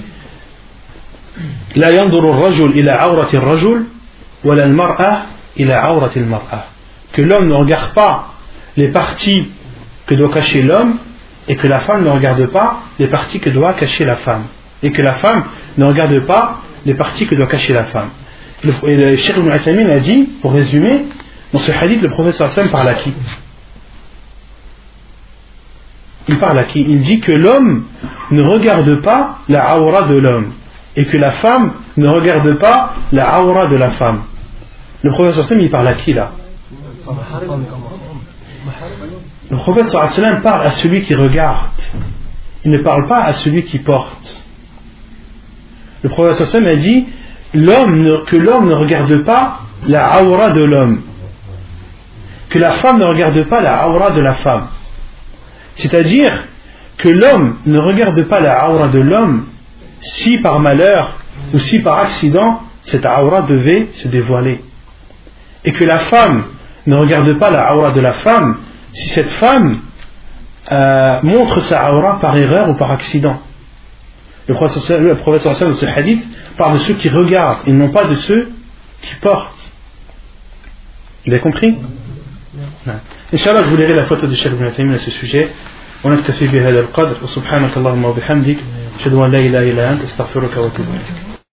La rajul ila rajul, wa la mar'a ila. Que l'homme ne regarde pas les parties que doit cacher l'homme, et que la femme ne regarde pas les parties que doit cacher la femme. Et que la femme ne regarde pas les parties que doit cacher la femme. Le, et le Cheikh Ibn a dit, pour résumer, dans ce hadith, le professeur Hassan parle à qui? Il parle à qui? Il dit que l'homme ne regarde pas la aura de l'homme et que la femme ne regarde pas la aura de la femme. Le professeur Hassan, il parle à qui là? Le professeur Hassan parle à celui qui regarde. Il ne parle pas à celui qui porte. Le professeur Hassan a dit que l'homme ne regarde pas la aura de l'homme, que la femme ne regarde pas la aura de la femme. C'est-à-dire que l'homme ne regarde pas la aura de l'homme si par malheur ou si par accident cette aura devait se dévoiler. Et que la femme ne regarde pas la aura de la femme si cette femme euh, montre sa aura par erreur ou par accident. Le professeur, le professeur de ce hadith parle de ceux qui regardent et non pas de ceux qui portent. Vous avez compris Inch'Allah, je vous lirai la photo de Cheikh Ibn à ce sujet. ونكتفي بهذا القدر وسبحانك اللهم وبحمدك أشهد أن لا إله إلا أنت أستغفرك وأتوب إليك